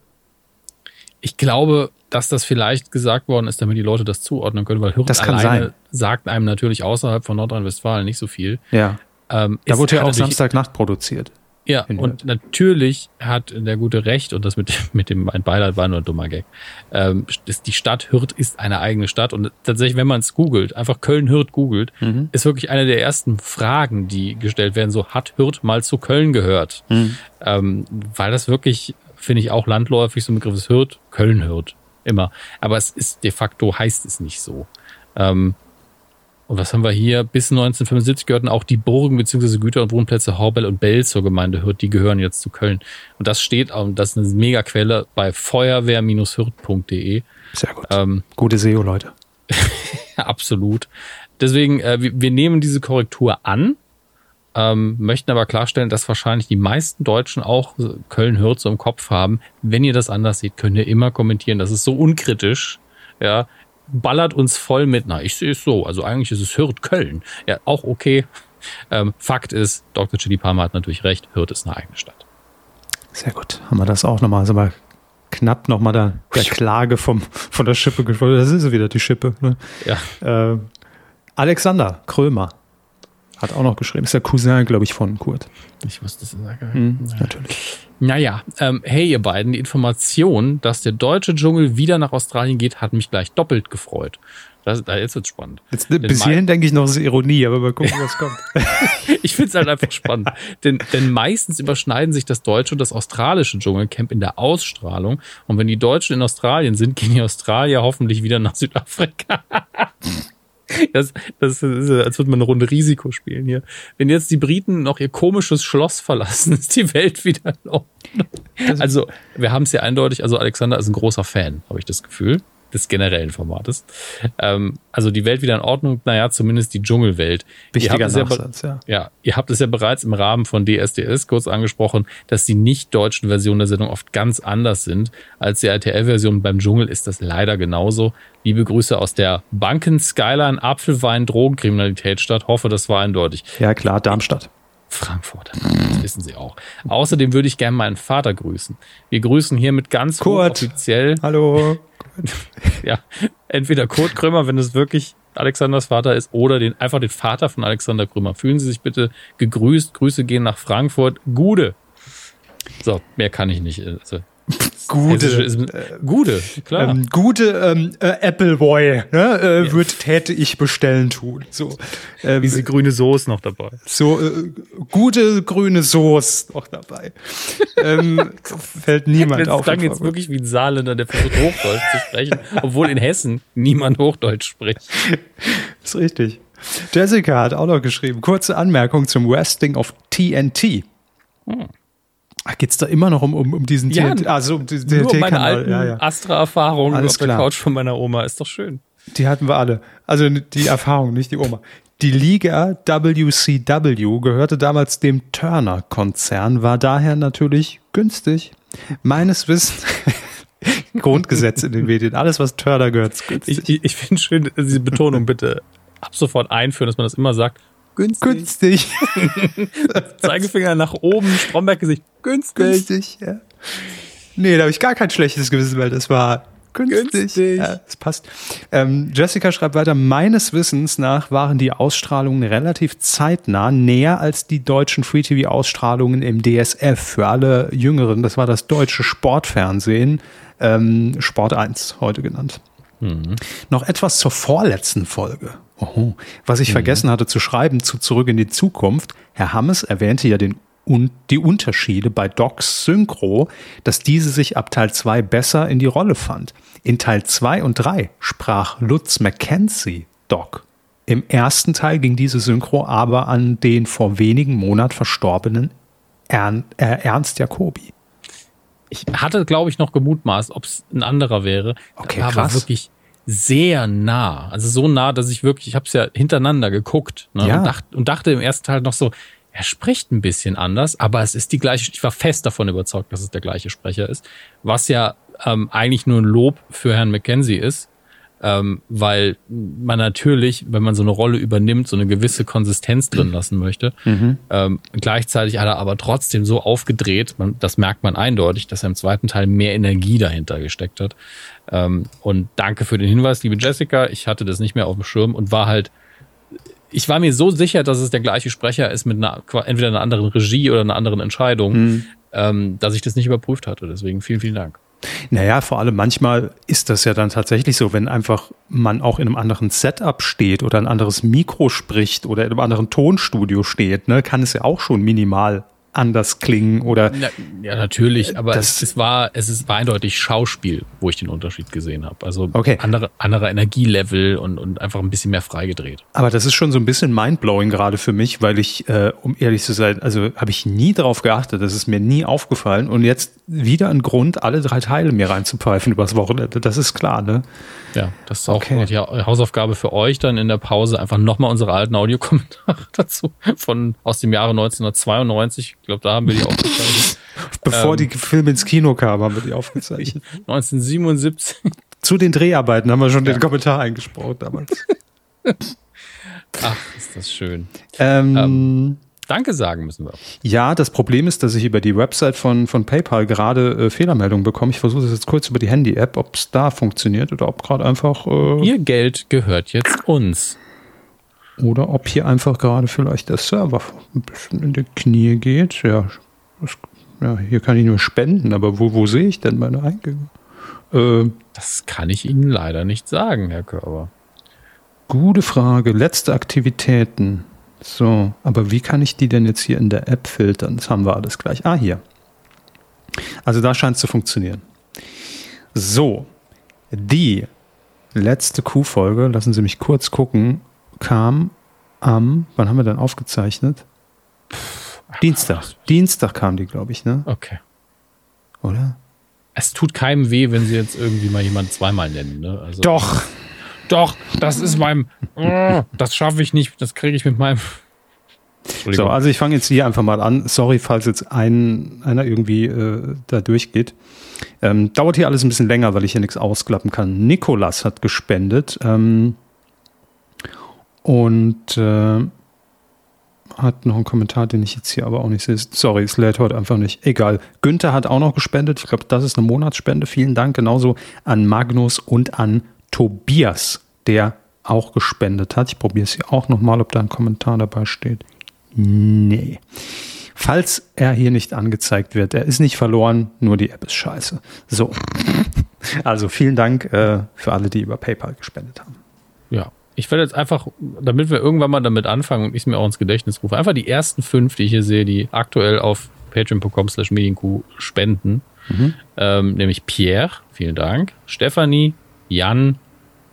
Ich glaube, dass das vielleicht gesagt worden ist, damit die Leute das zuordnen können, weil Hürth
alleine sein.
sagt einem natürlich außerhalb von Nordrhein-Westfalen nicht so viel.
Ja. Ähm, da wurde ja auch Samstagnacht produziert.
Ja, und natürlich hat der gute Recht, und das mit, [laughs] mit dem mein Beileid war nur ein dummer Gag, ähm, ist die Stadt Hürth ist eine eigene Stadt. Und tatsächlich, wenn man es googelt, einfach Köln-Hürth googelt, mhm. ist wirklich eine der ersten Fragen, die gestellt werden, so hat Hürth mal zu Köln gehört? Mhm. Ähm, weil das wirklich, finde ich, auch landläufig so ein Begriff ist Hürth, Köln-Hürth, immer. Aber es ist de facto, heißt es nicht so. Ähm, und was haben wir hier? Bis 1975 gehörten auch die Burgen bzw. Güter- und Wohnplätze Horbel und Bell zur Gemeinde Hürth. Die gehören jetzt zu Köln. Und das steht, und das ist eine Mega-Quelle bei feuerwehr-hürth.de.
Sehr gut. Ähm, Gute SEO, Leute. [laughs]
absolut. Deswegen, äh, wir, wir, nehmen diese Korrektur an, ähm, möchten aber klarstellen, dass wahrscheinlich die meisten Deutschen auch Köln-Hürth so im Kopf haben. Wenn ihr das anders seht, könnt ihr immer kommentieren. Das ist so unkritisch. Ja, ballert uns voll mit, na, ich sehe es so, also eigentlich ist es Hürth Köln. Ja, auch okay. Ähm, Fakt ist, Dr. Chili Palmer hat natürlich recht, Hürth ist eine eigene Stadt.
Sehr gut. Haben wir das auch nochmal, also mal knapp nochmal da, der Klage vom, von der Schippe gesprochen. Das ist wieder die Schippe. Ne? Ja. Äh, Alexander Krömer hat auch noch geschrieben. Ist der Cousin, glaube ich, von Kurt.
Ich wusste es. Mhm, natürlich. Naja, ähm, hey ihr beiden, die Information, dass der deutsche Dschungel wieder nach Australien geht, hat mich gleich doppelt gefreut. Das, da jetzt wird's spannend.
Jetzt, bis hierhin denke ich noch, es ist Ironie, aber mal gucken, was kommt. [laughs] [laughs]
ich finde es halt einfach spannend. denn, denn meistens überschneiden sich das deutsche und das australische Dschungelcamp in der Ausstrahlung. Und wenn die Deutschen in Australien sind, gehen die Australier hoffentlich wieder nach Südafrika. [laughs] Das, das ist, als würde man eine Runde Risiko spielen hier. Wenn jetzt die Briten noch ihr komisches Schloss verlassen, [laughs] ist die Welt wieder in Ordnung. Also, wir haben es ja eindeutig, also Alexander ist ein großer Fan, habe ich das Gefühl des generellen Formates. Ähm, also die Welt wieder in Ordnung, naja, zumindest die Dschungelwelt.
Wichtiger Nachsatz,
ja, ja. Ja, ihr habt es ja bereits im Rahmen von DSDS kurz angesprochen, dass die nicht deutschen Versionen der Sendung oft ganz anders sind. Als die RTL-Version beim Dschungel ist das leider genauso. Liebe Grüße aus der Banken Skyline Apfelwein Drogenkriminalitätsstadt. Hoffe, das war eindeutig.
Ja klar, Darmstadt.
Frankfurt. Das wissen Sie auch. Außerdem würde ich gerne meinen Vater grüßen. Wir grüßen hiermit ganz
Kurt.
offiziell.
Hallo. [laughs]
ja, entweder Kurt Krömer, wenn es wirklich Alexanders Vater ist, oder den, einfach den Vater von Alexander Krömer. Fühlen Sie sich bitte gegrüßt. Grüße gehen nach Frankfurt. Gude. So, mehr kann ich nicht. Also,
Gute,
ist, gute, klar.
Ähm, gute ähm, äh, Appleboy ne, äh, ja. wird täte ich bestellen tun. So,
ähm, diese grüne Soße noch dabei.
So äh, gute grüne Soße noch dabei. ähm, [laughs] fällt niemand auf.
Das jetzt wirklich wie ein Saarländer, der versucht Hochdeutsch zu sprechen, obwohl in Hessen niemand Hochdeutsch spricht.
Das [laughs] ist richtig. Jessica hat auch noch geschrieben, kurze Anmerkung zum Wrestling of TNT. Hm. Ach, geht's da immer noch um, um, um diesen
Ja,
TNT, also um diesen
Nur meine alten
Ja, ja.
Astra-Erfahrungen auf der
klar.
Couch von meiner Oma. Ist doch schön.
Die hatten wir alle. Also die Erfahrung, nicht die Oma. Die Liga WCW gehörte damals dem Turner-Konzern, war daher natürlich günstig. Meines Wissens, [laughs] Grundgesetz in den Medien, alles was Turner gehört, ist günstig.
Ich, ich, ich finde schön, diese Betonung bitte ab sofort einführen, dass man das immer sagt. Günstig.
günstig. [laughs]
Zeigefinger nach oben, Stromberg-Gesicht. Günstig.
günstig, ja. Nee, da habe ich gar kein schlechtes Gewissen, weil das war günstig.
Günstig.
Ja, das passt. Ähm, Jessica schreibt weiter, meines Wissens nach waren die Ausstrahlungen relativ zeitnah, näher als die deutschen Free-TV-Ausstrahlungen im DSF. Für alle Jüngeren, das war das deutsche Sportfernsehen, ähm, Sport 1 heute genannt. Noch etwas zur vorletzten Folge. Oho. Was ich vergessen hatte zu schreiben zu Zurück in die Zukunft. Herr Hammes erwähnte ja den und die Unterschiede bei Docs Synchro, dass diese sich ab Teil 2 besser in die Rolle fand. In Teil 2 und 3 sprach Lutz Mackenzie Doc. Im ersten Teil ging diese Synchro aber an den vor wenigen Monaten verstorbenen Ern, äh, Ernst Jacobi.
Ich hatte, glaube ich, noch gemutmaßt, ob es ein anderer wäre.
Okay,
aber
krass.
wirklich sehr nah. Also so nah, dass ich wirklich, ich habe es ja hintereinander geguckt ne,
Ja.
und, dacht, und dachte im ersten Teil noch so, er spricht ein bisschen anders, aber es ist die gleiche. Ich war fest davon überzeugt, dass es der gleiche Sprecher ist, was ja ähm, eigentlich nur ein Lob für Herrn McKenzie ist, ähm, weil man natürlich, wenn man so eine Rolle übernimmt, so eine gewisse Konsistenz drin lassen möchte. Ähm, gleichzeitig hat er aber trotzdem so aufgedreht, man, das merkt man eindeutig, dass er im zweiten Teil mehr Energie dahinter gesteckt hat. Ähm, und danke für den Hinweis, liebe Jessica. Ich hatte das nicht mehr auf dem Schirm und war halt, ich war mir so sicher, dass es der gleiche Sprecher ist mit einer, entweder einer anderen Regie oder einer anderen Entscheidung, ähm, dass ich das nicht überprüft hatte. Deswegen vielen, vielen Dank.
Naja, vor allem manchmal ist das ja dann tatsächlich so, wenn einfach man auch in einem anderen Setup steht oder ein anderes Mikro spricht oder in einem anderen Tonstudio steht, ne, kann es ja auch schon minimal anders klingen oder
Ja, ja natürlich, aber
Das-
es, war es ist, war eindeutig Schauspiel, wo ich den Unterschied gesehen habe. Also
Okay.
andere, anderer Energielevel und, und einfach ein bisschen mehr freigedreht.
Aber das ist schon so ein bisschen mindblowing gerade für mich, weil ich, äh, um ehrlich zu sein, also habe ich nie darauf geachtet, das ist mir nie aufgefallen und jetzt wieder ein Grund, alle drei Teile mir reinzupfeifen übers Wochenende, das ist klar, ne?
Ja, das ist auch
Okay.
die Hausaufgabe für euch dann in der Pause einfach nochmal unsere alten Audiokommentare [laughs] dazu von aus dem Jahre 1992. Ich glaube, da haben wir die [laughs] aufgezeichnet.
Bevor
Ähm.
die Filme ins Kino kamen, haben wir die aufgezeichnet. [laughs]
1977.
Zu den Dreharbeiten haben wir schon den Kommentar eingesprochen damals. [laughs]
Ach, ist das schön.
ähm,
Danke sagen müssen wir.
Ja, das Problem ist, dass ich über die Website von, von PayPal gerade äh, Fehlermeldungen bekomme. Ich versuche das jetzt kurz über die Handy-App, ob es da funktioniert oder ob gerade einfach äh,
Ihr Geld gehört jetzt uns.
Oder ob hier einfach gerade vielleicht der Server ein bisschen in die Knie geht. Ja, das, ja hier kann ich nur spenden, aber wo, wo sehe ich denn meine Eingänge? Äh,
Das kann ich Ihnen leider nicht sagen, Herr Körber.
gute Frage. Letzte Aktivitäten. So, aber wie kann ich die denn jetzt hier in der App filtern? Das haben wir alles gleich. Ah, hier. Also da scheint es zu funktionieren. So, die letzte Q-Folge, lassen Sie mich kurz gucken, kam am, wann haben wir denn aufgezeichnet? Dienstag. Dienstag kam die, glaube ich, ne?
Okay.
Oder?
Es tut keinem weh, wenn Sie jetzt irgendwie mal jemanden zweimal nennen. Ne? Also,
Doch.
Doch, das ist meinem. Oh, das schaffe ich nicht. Das kriege ich mit meinem.
So, also ich fange jetzt hier einfach mal an. Sorry, falls jetzt ein, einer irgendwie äh, da durchgeht. Ähm, dauert hier alles ein bisschen länger, weil ich hier nichts ausklappen kann. Nikolas hat gespendet ähm, und äh, hat noch einen Kommentar, den ich jetzt hier aber auch nicht sehe. Sorry, es lädt heute einfach nicht. Egal. Günther hat auch noch gespendet. Ich glaube, das ist eine Monatsspende. Vielen Dank. Genauso an Magnus und an Tobias, der auch gespendet hat. Ich probiere es hier auch nochmal, ob da ein Kommentar dabei steht. Nee. Falls er hier nicht angezeigt wird, er ist nicht verloren, nur die App ist scheiße. So. [laughs] Also vielen Dank äh, für alle, die über PayPal gespendet haben.
Ja. Ich werde jetzt einfach, damit wir irgendwann mal damit anfangen und ich es mir auch ins Gedächtnis rufe, einfach die ersten fünf, die ich hier sehe, die aktuell auf patreon.com slash medienkuh spenden. Ähm, nämlich Pierre, vielen Dank, Stefanie, Jan,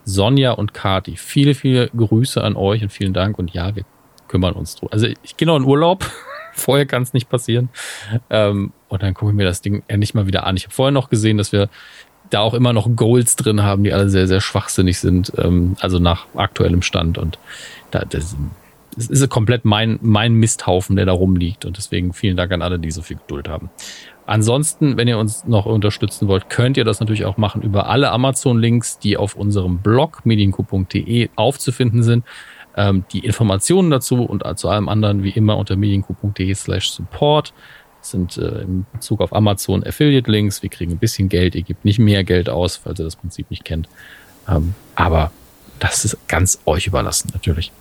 Sonja und Kati. Viele, viele Grüße an euch und vielen Dank. Und ja, wir kümmern uns drum. Also ich gehe noch in Urlaub. [laughs] Vorher kann es nicht passieren. Ähm, und dann gucke ich mir das Ding endlich mal wieder an. Ich habe vorher noch gesehen, dass wir da auch immer noch Goals drin haben, die alle sehr, sehr schwachsinnig sind, ähm, also nach aktuellem Stand. Und da, das, das ist komplett mein, mein Misthaufen, der da rumliegt. Und deswegen vielen Dank an alle, die so viel Geduld haben. Ansonsten, wenn ihr uns noch unterstützen wollt, könnt ihr das natürlich auch machen über alle Amazon-Links, die auf unserem Blog medienku.de aufzufinden sind. Ähm, die Informationen dazu und zu allem anderen wie immer unter medienku.de slash support sind äh, in Bezug auf Amazon Affiliate-Links. Wir kriegen ein bisschen Geld, ihr gebt nicht mehr Geld aus, falls ihr das Prinzip nicht kennt. Ähm, aber das ist ganz euch überlassen, natürlich.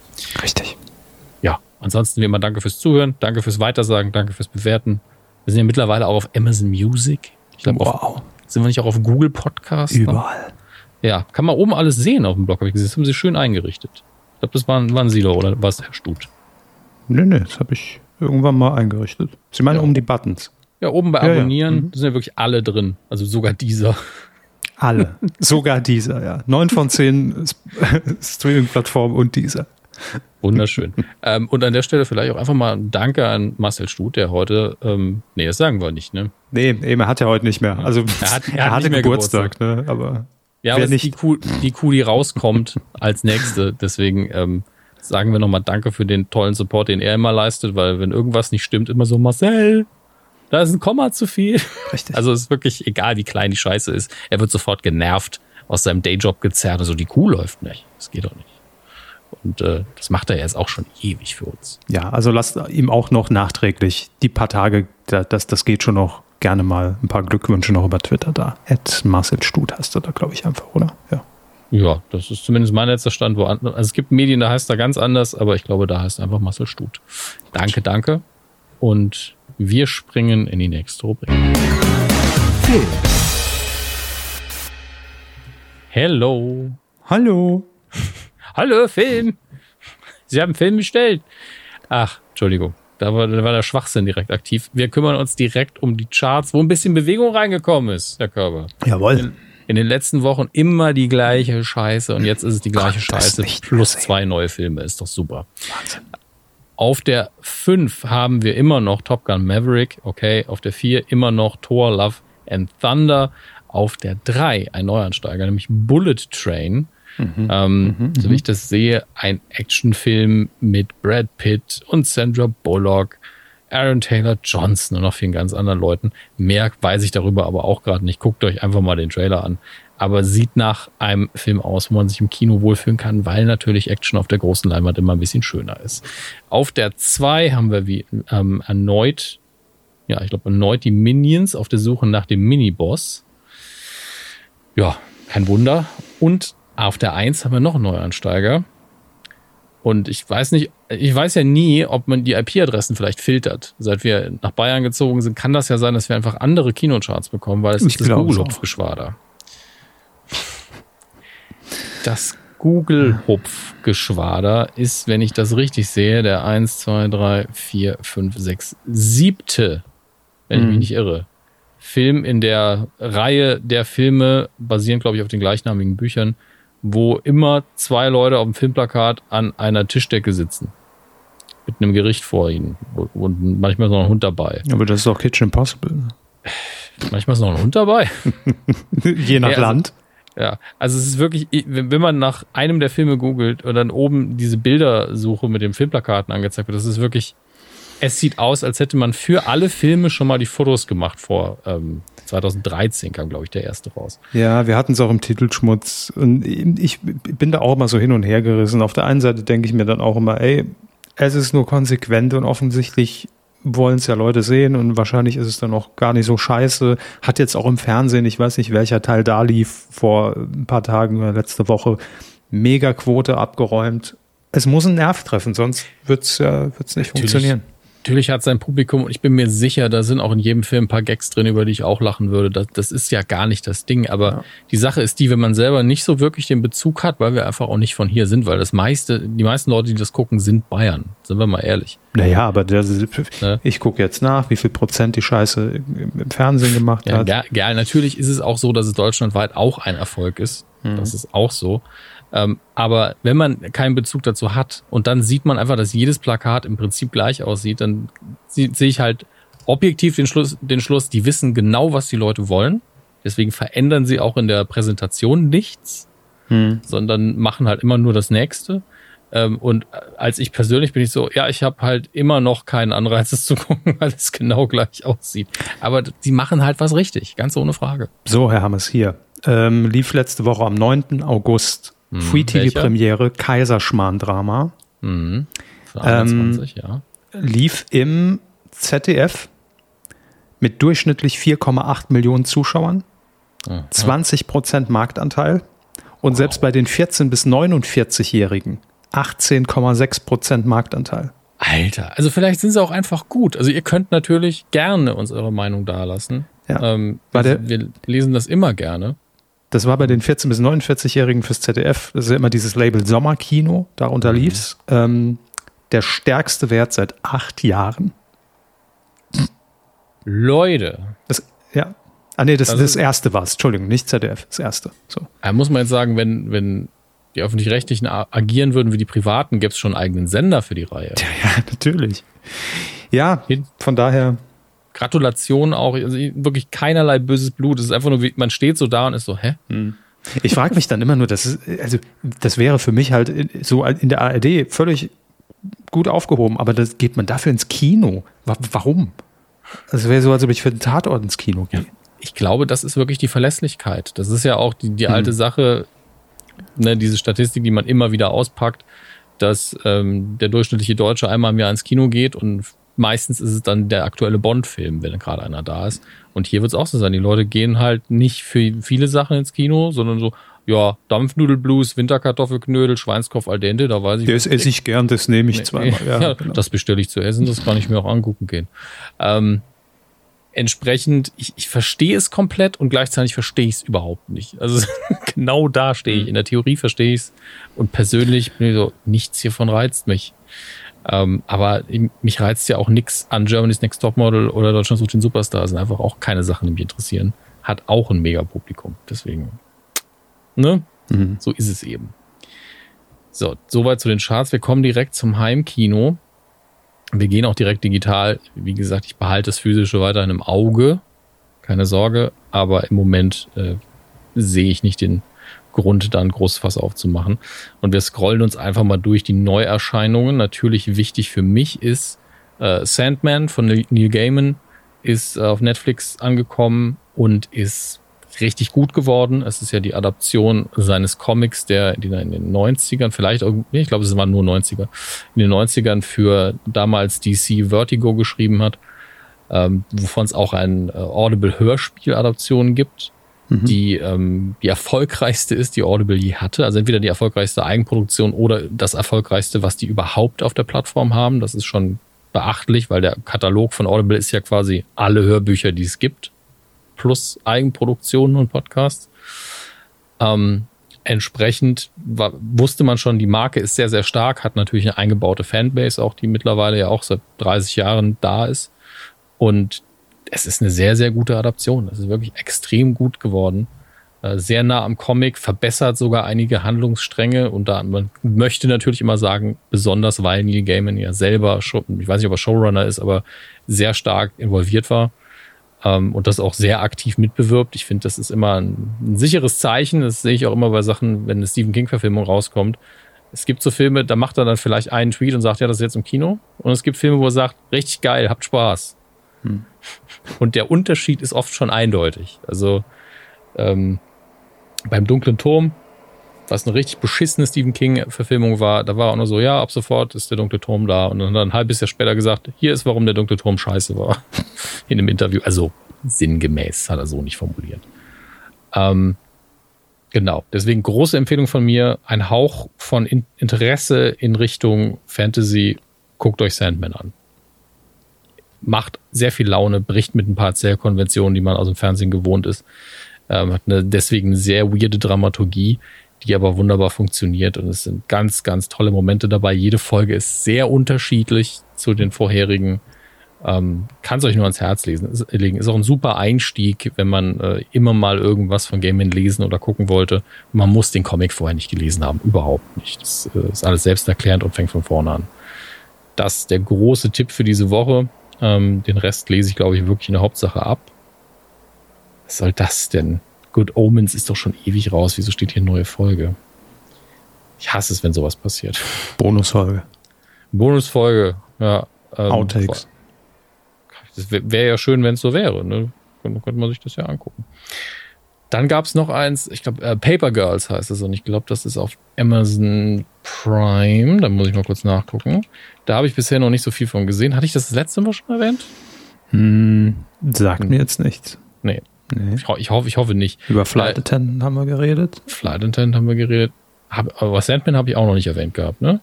Richtig.
Ja, ansonsten wie immer danke fürs Zuhören, danke fürs Weitersagen, danke fürs Bewerten. Wir sind ja mittlerweile auch auf Amazon Music. Ich glaube, wow. sind wir nicht auch auf Google Podcast?
Überall.
Ja, kann man oben alles sehen auf dem Blog. Das haben sie schön eingerichtet. Ich glaube, das war ein, war ein Silo oder war es Herr Stut?
Nee, nee, das habe ich irgendwann mal eingerichtet. Sie meinen ja. um die Buttons?
Ja, oben bei Abonnieren ja, ja. Mhm. sind ja wirklich alle drin. Also sogar dieser.
Alle. [laughs] sogar dieser, ja. Neun von zehn Streaming-Plattformen und dieser.
Wunderschön. ähm, und an der Stelle vielleicht auch einfach mal ein Danke an Marcel Stut, der heute, ähm, nee, das sagen wir nicht, ne?
Nee, eben, er hat ja heute nicht mehr. Also
er, hat, er, [laughs] er hatte Geburtstag,
Geburtstag, ne? Aber
ja, aber nicht. Die, Kuh, die Kuh, die rauskommt [laughs] als nächste. Deswegen ähm, sagen wir nochmal Danke für den tollen Support, den er immer leistet, weil wenn irgendwas nicht stimmt, immer so, Marcel, da ist ein Komma zu viel. Richtig. Also es ist wirklich egal, wie klein die Scheiße ist. Er wird sofort genervt, aus seinem Dayjob gezerrt. Also die Kuh läuft nicht. Das geht doch nicht. Und äh, das macht er jetzt auch schon ewig für uns.
Ja, also lasst ihm auch noch nachträglich die paar Tage, das, das geht schon noch gerne mal ein paar Glückwünsche noch über Twitter da. At Marcel Stut heißt er da, glaube ich, einfach, oder? Ja.
Ja, das ist zumindest mein letzter Stand. Wo also es gibt Medien, da heißt er ganz anders, aber ich glaube, da heißt er einfach Marcel Stut. Danke, danke. Und wir springen in die nächste Rubrik. Film. Hello.
Hallo.
Hallo, Film. Sie haben Film bestellt. Ach, Entschuldigung. Da war, da war der Schwachsinn direkt aktiv. Wir kümmern uns direkt um die Charts, wo ein bisschen Bewegung reingekommen ist, Herr Körber.
Jawohl.
In, den letzten Wochen immer die gleiche Scheiße und jetzt ist es die gleiche Gott, Scheiße plus zwei neue Filme. Ist doch super. Wahnsinn. Auf der 5 haben wir immer noch Top Gun Maverick, okay. Auf der 4 immer noch Thor, Love and Thunder. Auf der 3 ein Neuansteiger, nämlich Bullet Train. Mhm. Ähm, mhm, so wie mhm. ich das sehe, ein Actionfilm mit Brad Pitt und Sandra Bullock, Aaron Taylor Johnson und noch vielen ganz anderen Leuten. Mehr weiß ich darüber aber auch gerade nicht. Guckt euch einfach mal den Trailer an. Aber sieht nach einem Film aus, wo man sich im Kino wohlfühlen kann, weil natürlich Action auf der großen Leinwand immer ein bisschen schöner ist. Auf der 2 haben wir wie ähm, erneut, ja, ich glaube erneut die Minions auf der Suche nach dem Miniboss. Ja, kein Wunder. Und auf der 1 haben wir noch einen Neuansteiger. Und ich weiß nicht, ich weiß ja nie, ob man die IP-Adressen vielleicht filtert. Seit wir nach Bayern gezogen sind, kann das ja sein, dass wir einfach andere Kinocharts bekommen, weil es ich ist das Google-Hupfgeschwader. Das Google-Hupfgeschwader ist, wenn ich das richtig sehe, der 1, 2, 3, 4, 5, 6, siebte, wenn ich mich mhm. nicht irre. Film in der Reihe der Filme, basieren, glaube ich, auf den gleichnamigen Büchern, wo immer zwei Leute auf dem Filmplakat an einer Tischdecke sitzen. Mit einem Gericht vor ihnen. Und manchmal ist noch ein Hund dabei.
Aber das ist auch Kitchen Impossible.
Manchmal ist noch ein Hund dabei. [laughs]
Je nach ja, also, Land.
Ja, also es ist wirklich, wenn man nach einem der Filme googelt und dann oben diese Bildersuche mit den Filmplakaten angezeigt wird, das ist wirklich, es sieht aus, als hätte man für alle Filme schon mal die Fotos gemacht vor ähm, 2013 kam, glaube ich, der erste raus.
Ja, wir hatten es auch im Titelschmutz. Und ich bin da auch immer so hin und her gerissen. Auf der einen Seite denke ich mir dann auch immer, ey, es ist nur konsequent und offensichtlich wollen es ja Leute sehen und wahrscheinlich ist es dann auch gar nicht so scheiße. Hat jetzt auch im Fernsehen, ich weiß nicht, welcher Teil da lief, vor ein paar Tagen oder letzte Woche, Megaquote abgeräumt. Es muss einen Nerv treffen, sonst wird es ja wird's nicht Natürlich. funktionieren
natürlich hat sein Publikum und ich bin mir sicher, da sind auch in jedem Film ein paar Gags drin, über die ich auch lachen würde. Das, das ist ja gar nicht das Ding. Aber ja. die Sache ist die, wenn man selber nicht so wirklich den Bezug hat, weil wir einfach auch nicht von hier sind, weil das meiste, die meisten Leute, die das gucken, sind Bayern. Sind wir mal ehrlich.
Naja, aber der, ne? ich gucke jetzt nach, wie viel Prozent die Scheiße im Fernsehen gemacht
ja,
hat.
Ja, ja, natürlich ist es auch so, dass es deutschlandweit auch ein Erfolg ist. Mhm. Das ist auch so. Ähm, aber wenn man keinen Bezug dazu hat und dann sieht man einfach, dass jedes Plakat im Prinzip gleich aussieht, dann sehe ich halt objektiv den Schluss, den Schluss, die wissen genau, was die Leute wollen. Deswegen verändern sie auch in der Präsentation nichts, hm. sondern machen halt immer nur das Nächste. Ähm, und als ich persönlich bin ich so, ja, ich habe halt immer noch keinen Anreiz, es zu [laughs] gucken, weil es genau gleich aussieht. Aber sie machen halt was richtig, ganz ohne Frage.
So, Herr Hammers, hier. Ähm, lief letzte Woche am 9. August hm, Free-TV-Premiere Kaiserschmarrn-Drama. Mhm. Für 21, ähm, ja. Lief im ZDF mit durchschnittlich 4,8 Millionen Zuschauern, Aha. 20 Prozent Marktanteil und wow. selbst bei den 14- bis 49-Jährigen 18,6 Prozent Marktanteil.
Alter, also vielleicht sind sie auch einfach gut. Also ihr könnt natürlich gerne uns eure Meinung dalassen. Ja. Ähm, wir lesen das immer gerne.
Das war bei den 14- bis 49-Jährigen fürs ZDF. Das ist ja immer dieses Label Sommerkino. Darunter mhm. lief's. Ähm, der stärkste Wert seit acht Jahren.
Leute.
Das, ja. Ah, nee, das, also, das erste war es. Entschuldigung, nicht ZDF, das erste. So.
Da muss man jetzt sagen, wenn, wenn die öffentlich-rechtlichen agieren würden wie die privaten, gäbe es schon einen eigenen Sender für die Reihe.
Ja, ja natürlich. Ja, von daher.
Gratulation auch, also wirklich keinerlei böses Blut. Es ist einfach nur, wie, man steht so da und ist so, hä? Hm.
Ich frage mich dann immer nur, das ist, also das wäre für mich halt so in der ARD völlig gut aufgehoben, aber das geht man dafür ins Kino. Warum? Das wäre so, als ob ich für den Tatort ins Kino gehe.
Ich glaube, das ist wirklich die Verlässlichkeit. Das ist ja auch die, die alte hm. Sache, ne, diese Statistik, die meistens ist es dann der aktuelle Bond-Film, wenn gerade einer da ist. Und hier wird es auch so sein. Die Leute gehen halt nicht für viele Sachen ins Kino, sondern so, ja, Dampfnudelblues, Winterkartoffelknödel, Schweinskopf al dente, da weiß ich.
Das esse ich gern, das nehme ich zweimal.
Ja, [laughs] ja genau. Das bestelle ich zu essen, das kann ich mir auch angucken gehen. Ähm, entsprechend, ich, ich verstehe es komplett und gleichzeitig verstehe ich es überhaupt nicht. Also [laughs] genau da stehe ich. Mhm. In der Theorie verstehe ich es und persönlich bin ich so, nichts hiervon reizt mich. Ähm, aber mich reizt ja auch nichts an Germany's Next Topmodel oder Deutschland sucht den Superstar. Das sind einfach auch keine Sachen, die mich interessieren. Hat auch ein Megapublikum. Deswegen, ne? Mhm. So ist es eben. So, soweit zu den Charts. Wir kommen direkt zum Heimkino. Wir gehen auch direkt digital. Wie gesagt, ich behalte das Physische weiterhin im Auge. Keine Sorge. Aber im Moment äh, sehe ich nicht den Grund, da ein großes Fass aufzumachen. Und wir scrollen uns einfach mal durch die Neuerscheinungen. Natürlich wichtig für mich ist äh, Sandman von Neil Gaiman ist äh, auf Netflix angekommen und ist richtig gut geworden. Es ist ja die Adaption seines Comics, der in den 90ern, vielleicht, ich glaube, es waren nur 90er, in den 90ern für damals DC Vertigo geschrieben hat, ähm, wovon es auch ein äh, Audible-Hörspiel-Adaption gibt, mhm. die ähm, die erfolgreichste ist, die Audible je hatte. Also entweder die erfolgreichste Eigenproduktion oder das erfolgreichste, was die überhaupt auf der Plattform haben. Das ist schon beachtlich, weil der Katalog von Audible ist ja quasi alle Hörbücher, die es gibt plus Eigenproduktionen und Podcasts. Ähm, entsprechend war, wusste man schon, die Marke ist sehr, sehr stark, hat natürlich eine eingebaute Fanbase auch, die mittlerweile ja auch seit 30 Jahren da ist. Und es ist eine sehr, sehr gute Adaption. Es ist wirklich extrem gut geworden. Äh, sehr nah am Comic, verbessert sogar einige Handlungsstränge und da man möchte natürlich immer sagen, besonders weil Neil Gaiman ja selber, ich weiß nicht, ob er Showrunner ist, aber sehr stark involviert war ähm, und das auch sehr aktiv mitbewirbt. Ich finde, das ist immer ein, ein, sicheres Zeichen. Das sehe ich auch immer bei Sachen, wenn eine Stephen King-Verfilmung rauskommt. Es gibt so Filme, da macht er dann vielleicht einen Tweet und sagt, ja, das ist jetzt im Kino. Und es gibt Filme, wo er sagt, richtig geil, habt Spaß. Hm. Und der Unterschied ist oft schon eindeutig. Also ähm, beim Dunklen Turm, was eine richtig beschissene Stephen King-Verfilmung war, da war auch nur so, ja, ab sofort ist der Dunkle Turm da. Und dann hat er ein halbes Jahr später gesagt, hier ist, warum der Dunkle Turm scheiße war. [laughs] In einem Interview. Also sinngemäß hat er so nicht formuliert. Ähm, genau. Deswegen große Empfehlung von mir. Ein Hauch von Interesse in Richtung Fantasy. Guckt euch Sandman an. Macht sehr viel Laune, bricht mit ein paar Erzählkonventionen, die man aus dem Fernsehen gewohnt ist. Ähm, hat eine deswegen sehr weirde Dramaturgie die aber wunderbar funktioniert und es sind ganz, ganz tolle Momente dabei. Jede Folge ist sehr unterschiedlich zu den vorherigen. Ähm, Kann es euch nur ans Herz lesen, ist, legen. Ist auch ein super Einstieg, wenn man äh, immer mal irgendwas von Game Man lesen oder gucken wollte. Man muss den Comic vorher nicht gelesen haben, überhaupt nicht. Das äh, ist alles selbsterklärend und fängt von vorne an. Das ist der große Tipp für diese Woche. Ähm, den Rest lese ich, glaube ich, wirklich in der Hauptsache ab. Was soll das denn? Good Omens ist doch schon ewig raus. Wieso steht hier eine neue Folge? Ich hasse es, wenn sowas passiert.
Bonusfolge.
Bonusfolge, ja.
Ähm, Outtakes.
Das wäre wär ja schön, wenn es so wäre. Ne? Könnte, könnte man sich das ja angucken. Dann gab es noch eins, ich glaube, äh, Paper Girls heißt es und ich glaube, das ist auf Amazon Prime. Da muss ich mal kurz nachgucken. Da habe ich bisher noch nicht so viel von gesehen. Hatte ich das, das letzte Mal schon erwähnt?
Hm, sagt hm. mir jetzt nichts.
Nee. nee. Ich, ich, hoffe, ich hoffe nicht.
Über Flight Attendant haben wir geredet.
Flight Attendant haben wir geredet. Hab, aber Sandman habe ich auch noch nicht erwähnt gehabt, ne?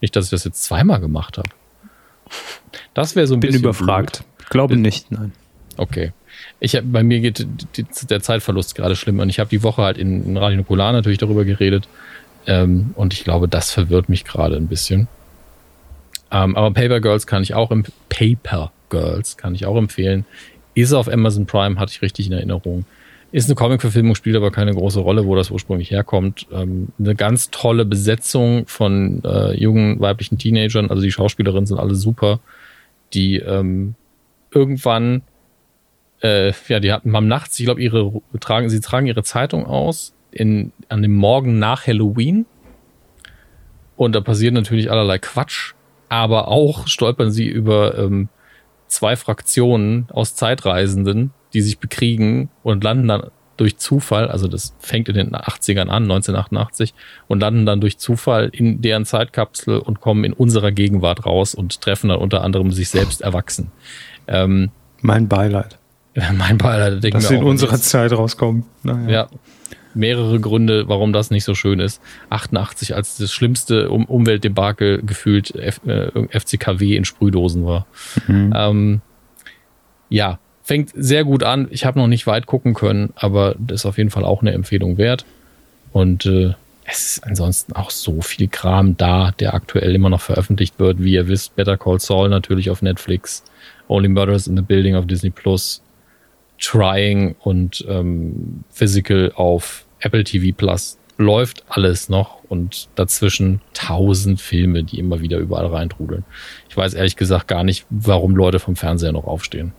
Nicht, dass ich das jetzt zweimal gemacht habe. Das wäre so ein
Bin
bisschen.
Bin überfragt. Blöd. Glaube nicht, nein.
Okay. Ich hab, bei mir geht die, der Zeitverlust gerade schlimm und ich habe die Woche halt in, in Radio Nukular natürlich darüber geredet. Ähm, und ich glaube, das verwirrt mich gerade ein bisschen. Ähm, aber Paper Girls kann ich auch im Paper Girls kann ich auch empfehlen. Ist auf Amazon Prime, hatte ich richtig in Erinnerung. Ist eine Comic-Verfilmung, spielt aber keine große Rolle, wo das ursprünglich herkommt. Ähm, eine ganz tolle Besetzung von äh, jungen weiblichen Teenagern. Also die Schauspielerinnen sind alle super. Die ähm, irgendwann, äh, ja, die hatten haben nachts, ich glaube, ihre tragen, sie tragen ihre Zeitung aus in, an dem Morgen nach Halloween. Und da passiert natürlich allerlei Quatsch. Aber auch stolpern sie über ähm, zwei Fraktionen aus Zeitreisenden, die sich bekriegen und landen dann durch Zufall, also das fängt in den 80ern an, 1988, und landen dann durch Zufall in deren Zeitkapsel und kommen in unserer Gegenwart raus und treffen dann unter anderem sich selbst erwachsen.
Ähm, mein Beileid. [laughs]
mein Beileid,
denken Dass wir sie in unserer Zeit rauskommen.
Naja. Ja, mehrere Gründe, warum das nicht so schön ist. 88 als das schlimmste um Umweltdebakel gefühlt F äh, FCKW in Sprühdosen war. Mhm. Ähm, ja, fängt sehr gut an. Ich habe noch nicht weit gucken können, aber das ist auf jeden Fall auch eine Empfehlung wert. Und äh, es ist ansonsten auch so viel Kram da, der aktuell immer noch veröffentlicht wird. Wie ihr wisst, Better Call Saul natürlich auf Netflix, Only Murders in the Building auf Disney Plus, Trying und ähm, Physical auf Apple TV Plus. Läuft alles noch und dazwischen tausend Filme, die immer wieder überall reintrudeln. Ich weiß ehrlich gesagt gar nicht, warum Leute vom Fernseher noch aufstehen.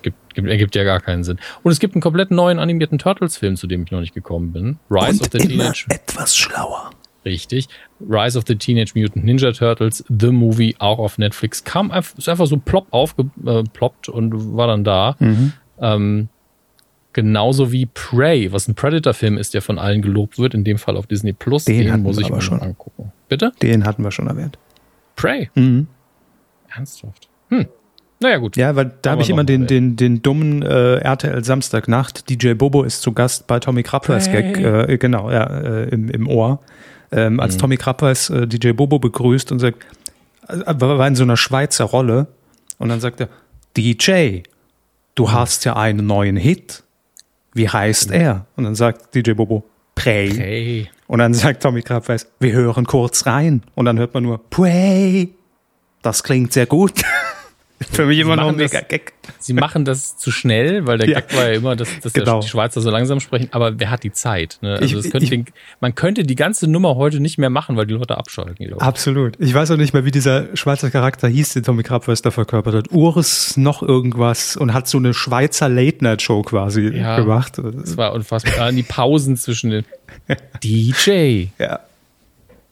Gibt, gibt, ergibt ja gar keinen Sinn. Und es gibt einen komplett neuen animierten Turtles-Film, zu dem ich noch nicht gekommen bin.
Rise Und of the Teenage. Etwas schlauer.
Richtig. Rise of the Teenage Mutant Ninja Turtles, The Movie, auch auf Netflix. Kam einfach, ist einfach so plopp aufgeploppt und war dann da. Mhm. Ähm, genauso wie Prey, was ein Predator-Film ist, der von allen gelobt wird, in dem Fall auf Disney Plus.
Den, Den muss ich mir schon angucken.
Bitte?
Den hatten wir schon erwähnt.
Prey?
Mhm.
Ernsthaft? Hm. Naja, gut.
Ja, weil da habe ich immer den, den, den dummen äh, RTL Samstagnacht. DJ Bobo ist zu Gast bei Tommy hey. Gag, äh, genau, ja, äh, im, im Ohr. Ähm, als mhm. Tommy Krabbeis äh, DJ Bobo begrüßt und sagt, äh, war in so einer Schweizer Rolle. Und dann sagt er, DJ, du hast ja einen neuen Hit. Wie heißt mhm. er? Und dann sagt DJ Bobo, Prey. Prey. Und dann sagt Tommy Krabbeis, wir hören kurz rein. Und dann hört man nur, Prey. Das klingt sehr gut. [laughs] [laughs] Für mich immer noch ein mega Gag.
Sie machen das zu schnell, weil der ja. Gag war ja immer, dass, dass genau. die Schweizer so langsam sprechen, aber wer hat die Zeit? Ne? Also ich, könnte ich, man könnte die ganze Nummer heute nicht mehr machen, weil die Leute abschalten.
Absolut. Ich weiß auch nicht mehr, wie dieser Schweizer Charakter hieß, den Tommy Krabwester verkörpert hat. Urs noch irgendwas und hat so eine Schweizer Late-Night-Show quasi ja, gemacht.
Das war unfassbar. die Pausen zwischen den [laughs] DJ.
Ja.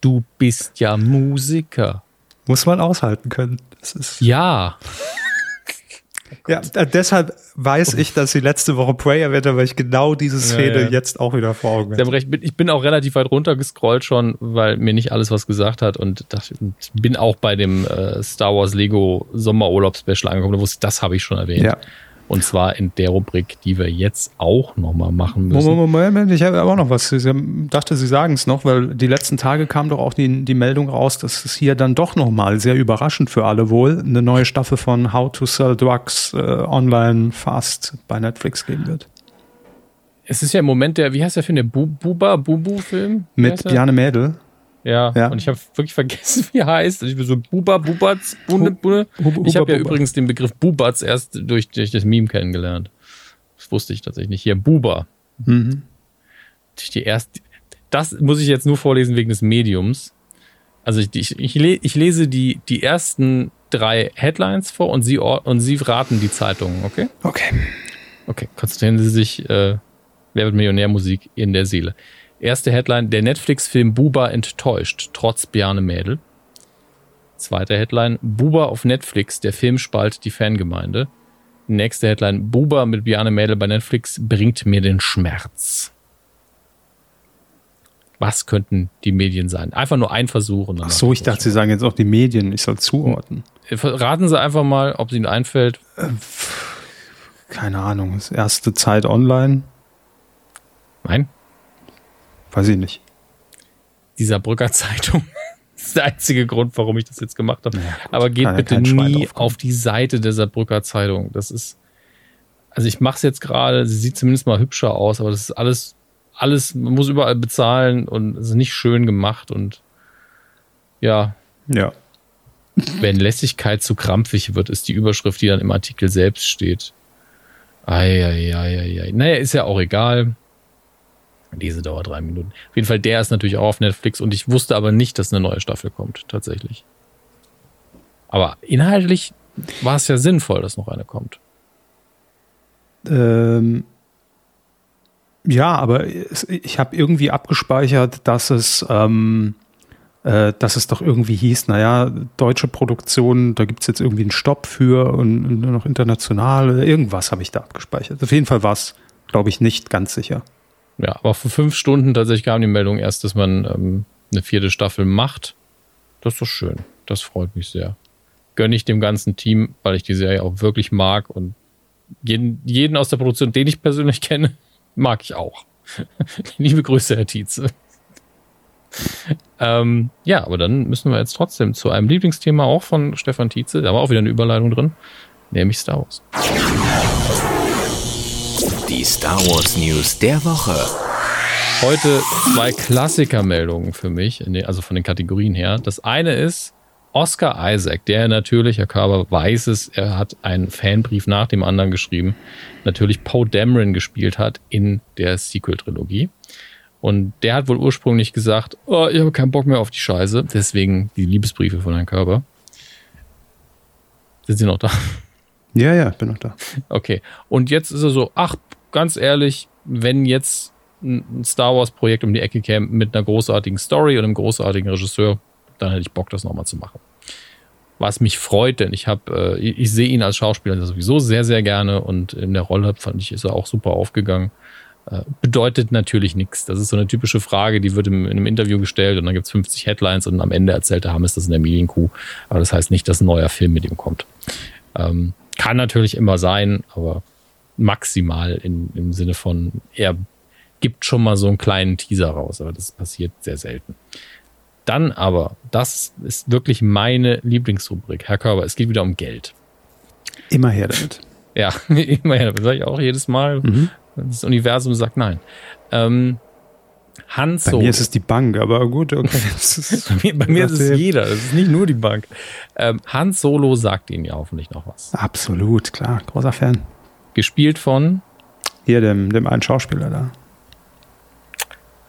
Du bist ja Musiker.
Muss man aushalten können.
Ja.
Ja, äh, deshalb weiß ich, dass sie letzte Woche Prey erwähnt weil ich genau diese Szene ja, ja. jetzt auch wieder vor Augen
habe. Ich bin auch relativ weit runtergescrollt schon, weil mir nicht alles was gesagt hat und dachte, bin auch bei dem äh, Star Wars Lego Sommerurlaub Special angekommen, wusste, das habe ich schon erwähnt. Ja. Und zwar in der Rubrik, die wir jetzt auch nochmal machen müssen.
Moment, Moment, ich habe auch noch was. Ich dachte, Sie sagen es noch, weil die letzten Tage kam doch auch die, die Meldung raus, dass es hier dann doch nochmal, sehr überraschend für alle wohl, eine neue Staffel von How to Sell Drugs äh, online fast bei Netflix geben wird.
Es ist ja im Moment der, wie heißt der Film, der Buba, Bubu-Film?
Mit Jane Mädel.
Ja, ja. und ich habe wirklich vergessen, [laughs] wie er heißt. Ich bin so Buba, Bubatz, Bunde, Bunde. Ich habe ja übrigens den Begriff Bubatz erst durch, durch das Meme kennengelernt. Das wusste ich tatsächlich nicht. Hier, Buba. Mhm. Die erste, das muss ich jetzt nur vorlesen wegen des Mediums. Also ich, ich, ich, lese die, die ersten drei Headlines vor und Sie, und Sie raten die Zeitungen, okay?
Okay.
Okay, konzentrieren Sie sich, äh, Wer wird Millionärmusik in der Seele. Erste Headline, der Netflix-Film Buba enttäuscht, trotz Bjarne Mädel. Zweite Headline, Buba auf Netflix, der Film spalt die Fangemeinde. Nächste Headline, Buba mit Bjarne Mädel bei Netflix bringt mir den Schmerz. Was könnten die Medien sein? Einfach nur ein Versuch.
Ach so, ich dachte, Sie sagen jetzt auch die Medien. Ich soll zuordnen.
Raten Sie einfach mal, ob es Ihnen einfällt. Äh,
keine Ahnung. Das erste Zeit online.
Nein.
Weiß ich nicht.
Dieser Brücker [laughs] Zeitung. Das ist der einzige Grund, warum ich das jetzt gemacht habe. Naja, Aber geht bitte nie auf die Seite der Saarbrücker Zeitung. Das ist, also ich mache es jetzt gerade, sie sieht zumindest mal hübscher aus, aber das ist alles, alles, man muss überall bezahlen und es ist nicht schön gemacht und ja.
Ja. [laughs]
Wenn Lässigkeit zu krampfig wird, ist die Überschrift, die dann im Artikel selbst steht. Eieieiei. Naja, ist ja auch egal. Diese dauert drei Minuten. Auf jeden Fall, der ist natürlich auch auf Netflix und ich wusste aber nicht, dass eine neue Staffel kommt, tatsächlich. Aber inhaltlich war es ja sinnvoll, dass noch eine kommt.
Ähm, ja, aber ich habe irgendwie abgespeichert, dass es, ähm, äh, dass es doch irgendwie hieß, naja, deutsche Produktion, da gibt es jetzt irgendwie einen Stopp für und nur noch international, irgendwas habe ich da abgespeichert. Auf jeden Fall war es, glaube ich, nicht ganz sicher.
Ja, aber für fünf Stunden tatsächlich kam die Meldung erst, dass man ähm, eine vierte Staffel macht. Das ist doch schön. Das freut mich sehr. Gönne ich dem ganzen Team, weil ich die Serie auch wirklich mag und jeden, jeden aus der Produktion, den ich persönlich [laughs] kenne, mag ich auch. [laughs] Liebe Grüße, Herr Tietze. ähm, ja, aber dann müssen wir jetzt trotzdem zu einem Lieblingsthema auch von Stefan Tietze. Da war auch wieder eine Überleitung drin, nämlich Star Wars.
Die Star Wars News der Woche.
Heute zwei Klassikermeldungen für mich, also von den Kategorien her. Das eine ist Oscar Isaac, der natürlich, Herr Körber weiß es, er hat einen Fanbrief nach dem anderen geschrieben, natürlich Poe Dameron gespielt hat in der Sequel-Trilogie. Und der hat wohl ursprünglich gesagt, oh, ich habe keinen Bock mehr auf die Scheiße. Deswegen die Liebesbriefe von Herrn Körber. Sind Sie noch da?
Ja, ja, bin noch da.
Okay. Und jetzt ist er so, ach, ganz ehrlich, wenn jetzt ein Star Wars-Projekt um die Ecke käme mit einer großartigen Story und einem großartigen Regisseur, dann hätte ich Bock, das nochmal zu machen. Was mich freut, denn ich habe, äh, ich, ich sehe ihn als Schauspieler sowieso sehr, sehr gerne und in der Rolle fand ich, ist er auch super aufgegangen. Äh, bedeutet natürlich nichts. Das ist so eine typische Frage, die wird im, in einem Interview gestellt und dann gibt's 50 Headlines und am Ende erzählt der Hammes das in der Medienkuh. Aber das heißt nicht, dass ein neuer Film mit ihm kommt. Ähm, kann natürlich immer sein, aber maximal in, im Sinne von, er gibt schon mal so einen kleinen Teaser raus, aber das passiert sehr selten. Dann aber, das ist wirklich meine Lieblingsrubrik. Herr Körber, es geht wieder um Geld.
Immer her damit. [laughs]
Ja, immer her damit. Sag ich auch jedes Mal. Mhm. Das Universum sagt nein. Ähm, Hans
Solo. Bei mir ist es die Bank, aber gut, okay. [laughs]
bei mir, bei mir ist es jeder, es ist nicht nur die Bank. Ähm, Hans Solo sagt Ihnen ja hoffentlich noch was.
Absolut, klar, großer Fan.
Gespielt von?
Hier, dem, dem einen Schauspieler da.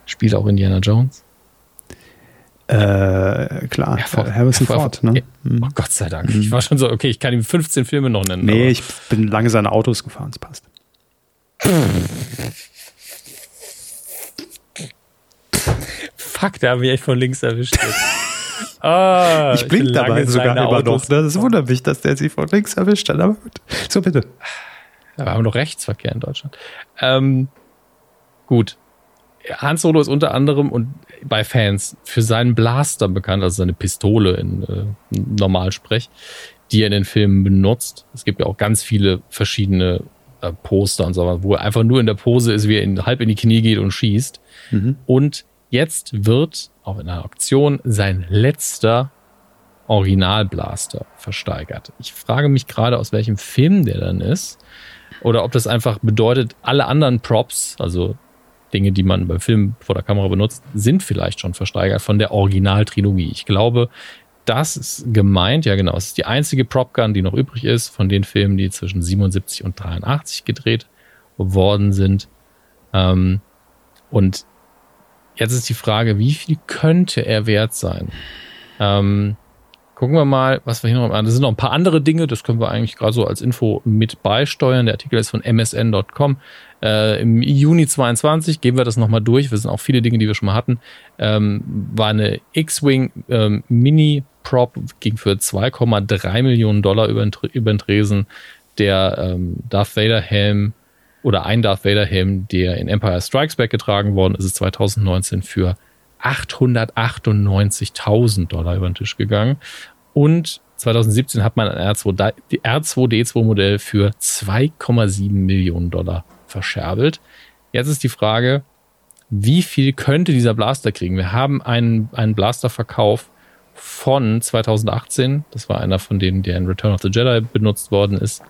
Spielt auch Indiana Jones?
Äh, klar, ja,
vor, Harrison vor, Ford. Ne? Mhm. Oh Gott sei Dank. Mhm. Ich war schon so, okay, ich kann ihm 15 Filme noch nennen.
Nee, ich bin lange seine Autos gefahren, es passt.
Fuck, da habe ich echt von links erwischt. [laughs]
ah, ich blink dabei sogar immer noch. Das wundert mich, dass der sich von links erwischt hat. Aber gut. So, bitte.
Ja, wir haben noch Rechtsverkehr in Deutschland. Ähm, gut. Hans Solo ist unter anderem und bei Fans für seinen Blaster bekannt, also seine Pistole in äh, Normalsprech, die er in den Filmen benutzt. Es gibt ja auch ganz viele verschiedene äh, Poster und so, wo er einfach nur in der Pose ist, wie er in, halb in die Knie geht und schießt. Mhm. Und jetzt wird auch in einer Aktion sein letzter Originalblaster versteigert. Ich frage mich gerade, aus welchem Film der dann ist. Oder ob das einfach bedeutet, alle anderen Props, also Dinge, die man beim Film vor der Kamera benutzt, sind vielleicht schon versteigert von der Originaltrilogie. Ich glaube, das ist gemeint, ja genau, es ist die einzige Prop Gun, die noch übrig ist von den Filmen, die zwischen 77 und 83 gedreht worden sind. Ähm, und jetzt ist die Frage, wie viel könnte er wert sein? Ähm, Gucken wir mal, was wir hier noch haben. Das sind noch ein paar andere Dinge, das können wir eigentlich gerade so als Info mit beisteuern. Der Artikel ist von msn.com. Äh, Im Juni 22 gehen wir das nochmal durch. Wir sind auch viele Dinge, die wir schon mal hatten. Ähm, war eine X-Wing ähm, Mini Prop, ging für 2,3 Millionen Dollar über den, über den Tresen. Der ähm, Darth Vader Helm oder ein Darth Vader Helm, der in Empire Strikes Back getragen worden ist, ist 2019 für 898.000 Dollar über den Tisch gegangen. Und 2017 hat man ein R2D2-Modell für 2,7 Millionen Dollar verscherbelt. Jetzt ist die Frage, wie viel könnte dieser Blaster kriegen? Wir haben einen, einen Blasterverkauf von 2018. Das war einer von denen, der in Return of the Jedi benutzt worden ist.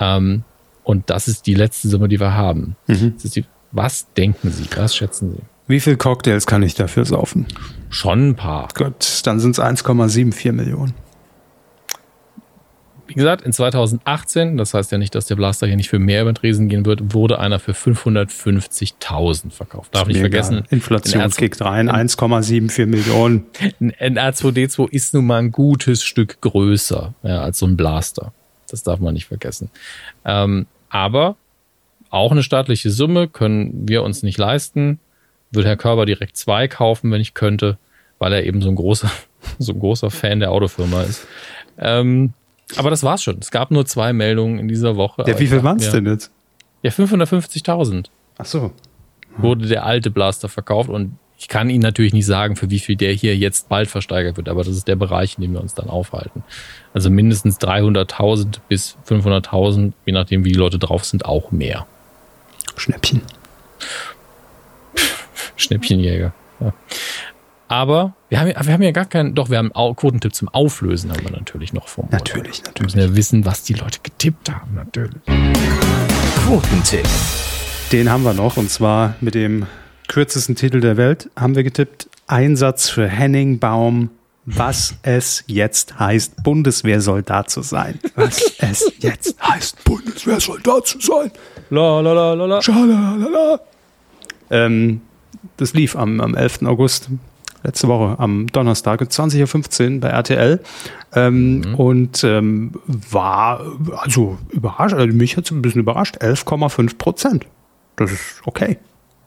Ähm, und das ist die letzte Summe, die wir haben. Mhm. Die, was denken Sie? Was schätzen Sie?
Wie viele Cocktails kann ich dafür saufen?
Schon ein paar.
Gut, dann sind es 1,74 Millionen.
Wie gesagt, in 2018, das heißt ja nicht, dass der Blaster hier nicht für mehr über den Tresen gehen wird, wurde einer für 550.000 verkauft. Darf nicht vergessen. Egal.
Inflation kickt rein, 1,74 Millionen.
Ein R2D2 ist nun mal ein gutes Stück größer ja, als so ein Blaster. Das darf man nicht vergessen. Ähm, aber auch eine staatliche Summe können wir uns nicht leisten würde Herr Körber direkt zwei kaufen, wenn ich könnte, weil er eben so ein großer, [laughs] so ein großer Fan der Autofirma ist. Ähm, aber das war's schon. Es gab nur zwei Meldungen in dieser Woche.
Ja, wie viel waren es denn jetzt?
Ja, 550.000.
Ach so. Hm.
Wurde der alte Blaster verkauft und ich kann Ihnen natürlich nicht sagen, für wie viel der hier jetzt bald versteigert wird, aber das ist der Bereich, in dem wir uns dann aufhalten. Also mindestens 300.000 bis 500.000, je nachdem, wie die Leute drauf sind, auch mehr.
Schnäppchen.
Schnäppchenjäger. Ja. Aber wir haben, wir haben ja gar keinen, doch, wir haben einen Quotentipp zum Auflösen, haben wir natürlich noch vor.
Natürlich, natürlich.
Wir müssen ja wissen, was die Leute getippt haben, natürlich.
Quotentipp.
Den haben wir noch und zwar mit dem kürzesten Titel der Welt haben wir getippt. Einsatz für Henning Baum, was es jetzt heißt, Bundeswehrsoldat zu sein. Was es jetzt heißt, Bundeswehrsoldat zu sein.
La la la la la. Schalalala.
Ähm, das lief am, am 11. August, letzte Woche, am Donnerstag, 20.15 Uhr bei RTL. Ähm, mhm. Und ähm, war also überrascht, also mich hat es ein bisschen überrascht, 11,5 Prozent. Das ist okay.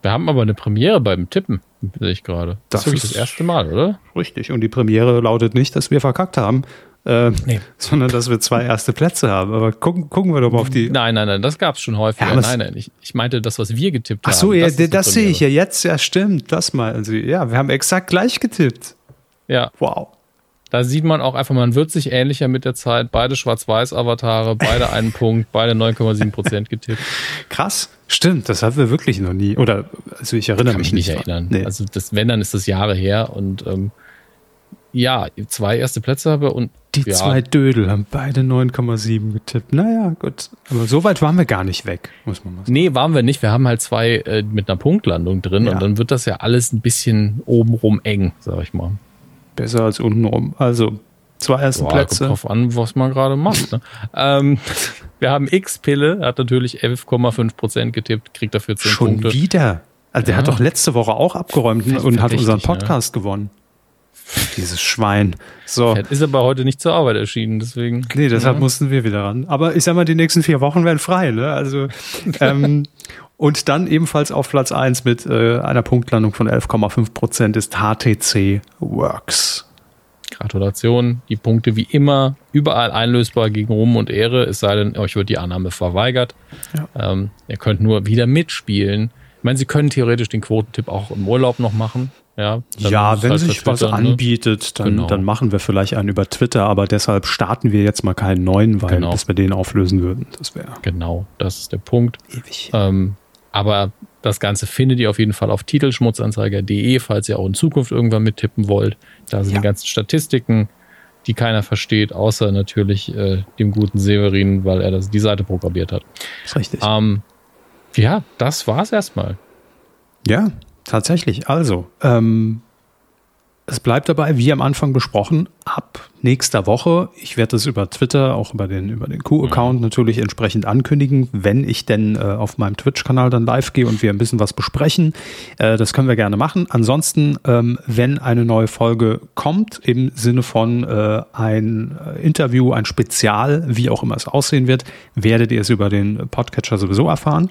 Wir haben aber eine Premiere beim Tippen, sehe ich gerade. Das, das ist wirklich das erste Mal, oder?
Richtig. Und die Premiere lautet nicht, dass wir verkackt haben, äh, nee. [laughs] sondern dass wir zwei erste Plätze haben. Aber gucken, gucken wir doch mal auf die.
Nein, nein, nein, das gab es schon häufiger. Ja, nein, nein, ich, ich meinte das, was wir getippt
Ach so, haben. Ach so, ja, das, das sehe ich ja jetzt. Ja, stimmt. Das mal. Also, ja, wir haben exakt gleich getippt.
Ja.
Wow.
Da sieht man auch einfach, man wird sich ähnlicher mit der Zeit. Beide Schwarz-Weiß-Avatare, beide einen [laughs] Punkt, beide 9,7 Prozent getippt.
Krass. Stimmt, das hatten wir wirklich noch nie. Oder, also ich erinnere
Kann
mich
nicht. erinnern. Nee. Also, das, wenn, dann ist das Jahre her und, ähm, ja, zwei erste Plätze habe und
die
ja.
zwei Dödel haben beide 9,7 getippt. Naja, gut. Aber so weit waren wir gar nicht weg, muss man mal sagen.
Nee, waren wir nicht. Wir haben halt zwei äh, mit einer Punktlandung drin ja. und dann wird das ja alles ein bisschen obenrum eng, sag ich mal.
Besser als untenrum. Also zwei erste Boah, Plätze.
Kommt drauf an, was man gerade macht. Ne? [laughs] ähm, wir haben X-Pille, hat natürlich 11,5 Prozent getippt, kriegt dafür 10
Schon
Punkte.
Schon wieder? Also der ja. hat doch letzte Woche auch abgeräumt und hat unseren Podcast ne? gewonnen. Dieses Schwein. So.
Ist aber heute nicht zur Arbeit erschienen, deswegen.
Nee, deshalb ja. mussten wir wieder ran. Aber ich sag mal, die nächsten vier Wochen werden frei, ne? Also, [laughs] ähm, und dann ebenfalls auf Platz 1 mit äh, einer Punktlandung von 11,5 Prozent ist HTC Works.
Gratulation. Die Punkte wie immer überall einlösbar gegen Ruhm und Ehre, es sei denn, euch wird die Annahme verweigert. Ja. Ähm, ihr könnt nur wieder mitspielen. Ich meine, Sie können theoretisch den Quotentipp auch im Urlaub noch machen. Ja,
ja wenn halt sich was ne? anbietet, dann, genau. dann machen wir vielleicht einen über Twitter, aber deshalb starten wir jetzt mal keinen neuen, weil genau. bis wir den auflösen würden. Das wäre.
Genau, das ist der Punkt.
Ewig.
Ähm, aber das Ganze findet ihr auf jeden Fall auf titelschmutzanzeiger.de, falls ihr auch in Zukunft irgendwann mittippen wollt. Da sind ja. die ganzen Statistiken, die keiner versteht, außer natürlich äh, dem guten Severin, weil er das, die Seite programmiert hat.
Das ist richtig.
Ähm, ja, das war's erstmal.
Ja, Tatsächlich. Also, ähm, es bleibt dabei, wie am Anfang besprochen, ab nächster Woche. Ich werde das über Twitter, auch über den, über den Q-Account mhm. natürlich entsprechend ankündigen, wenn ich denn äh, auf meinem Twitch-Kanal dann live gehe und wir ein bisschen was besprechen. Äh, das können wir gerne machen. Ansonsten, ähm, wenn eine neue Folge kommt, im Sinne von äh, ein äh, Interview, ein Spezial, wie auch immer es aussehen wird, werdet ihr es über den Podcatcher sowieso erfahren.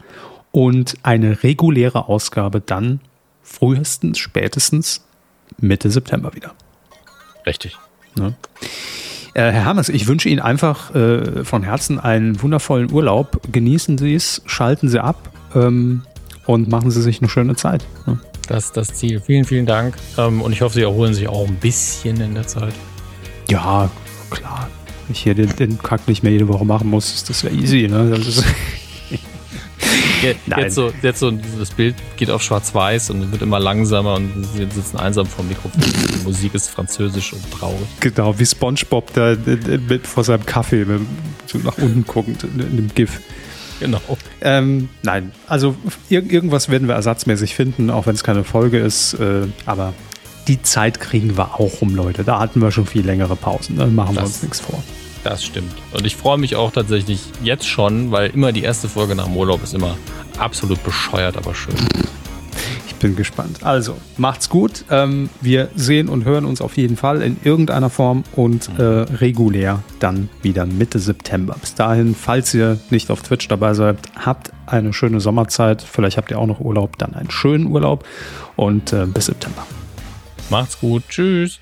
Und eine reguläre Ausgabe dann frühestens, spätestens Mitte September wieder.
Richtig.
Ne? Äh, Herr Hammes, ich wünsche Ihnen einfach äh, von Herzen einen wundervollen Urlaub. Genießen Sie es, schalten Sie ab ähm, und machen Sie sich eine schöne Zeit.
Ne? Das ist das Ziel. Vielen, vielen Dank. Ähm, und ich hoffe, Sie erholen sich auch ein bisschen in der Zeit.
Ja, klar. Wenn ich hier den, den Kack nicht mehr jede Woche machen muss, ist das ja easy. Ne? Das ist
Jetzt [laughs] so, jetzt so, das Bild geht auf schwarz-weiß und wird immer langsamer und sie sitzen einsam vor dem Mikrofon. Die Musik ist französisch und traurig.
Genau, wie Spongebob da mit, vor seinem Kaffee mit, so nach unten guckend in, dem GIF.
Genau.
Ähm, nein, also ir irgendwas werden wir ersatzmäßig finden, auch wenn es keine Folge ist. Äh, aber die Zeit kriegen wir auch um, Leute. Da hatten wir schon viel längere Pausen. Dann machen das, wir uns nichts vor.
Das stimmt. Und ich freue mich auch tatsächlich jetzt schon, weil immer die erste Folge nach dem Urlaub ist immer absolut bescheuert, aber schön.
Ich bin gespannt. Also, macht's gut. Ähm, wir sehen und hören uns auf jeden Fall in irgendeiner Form und äh, regulär dann wieder Mitte September. Bis dahin, falls ihr nicht auf Twitch dabei seid, habt eine schöne Sommerzeit. Vielleicht habt ihr auch noch Urlaub, dann einen schönen Urlaub und äh, bis September.
Macht's gut. Tschüss.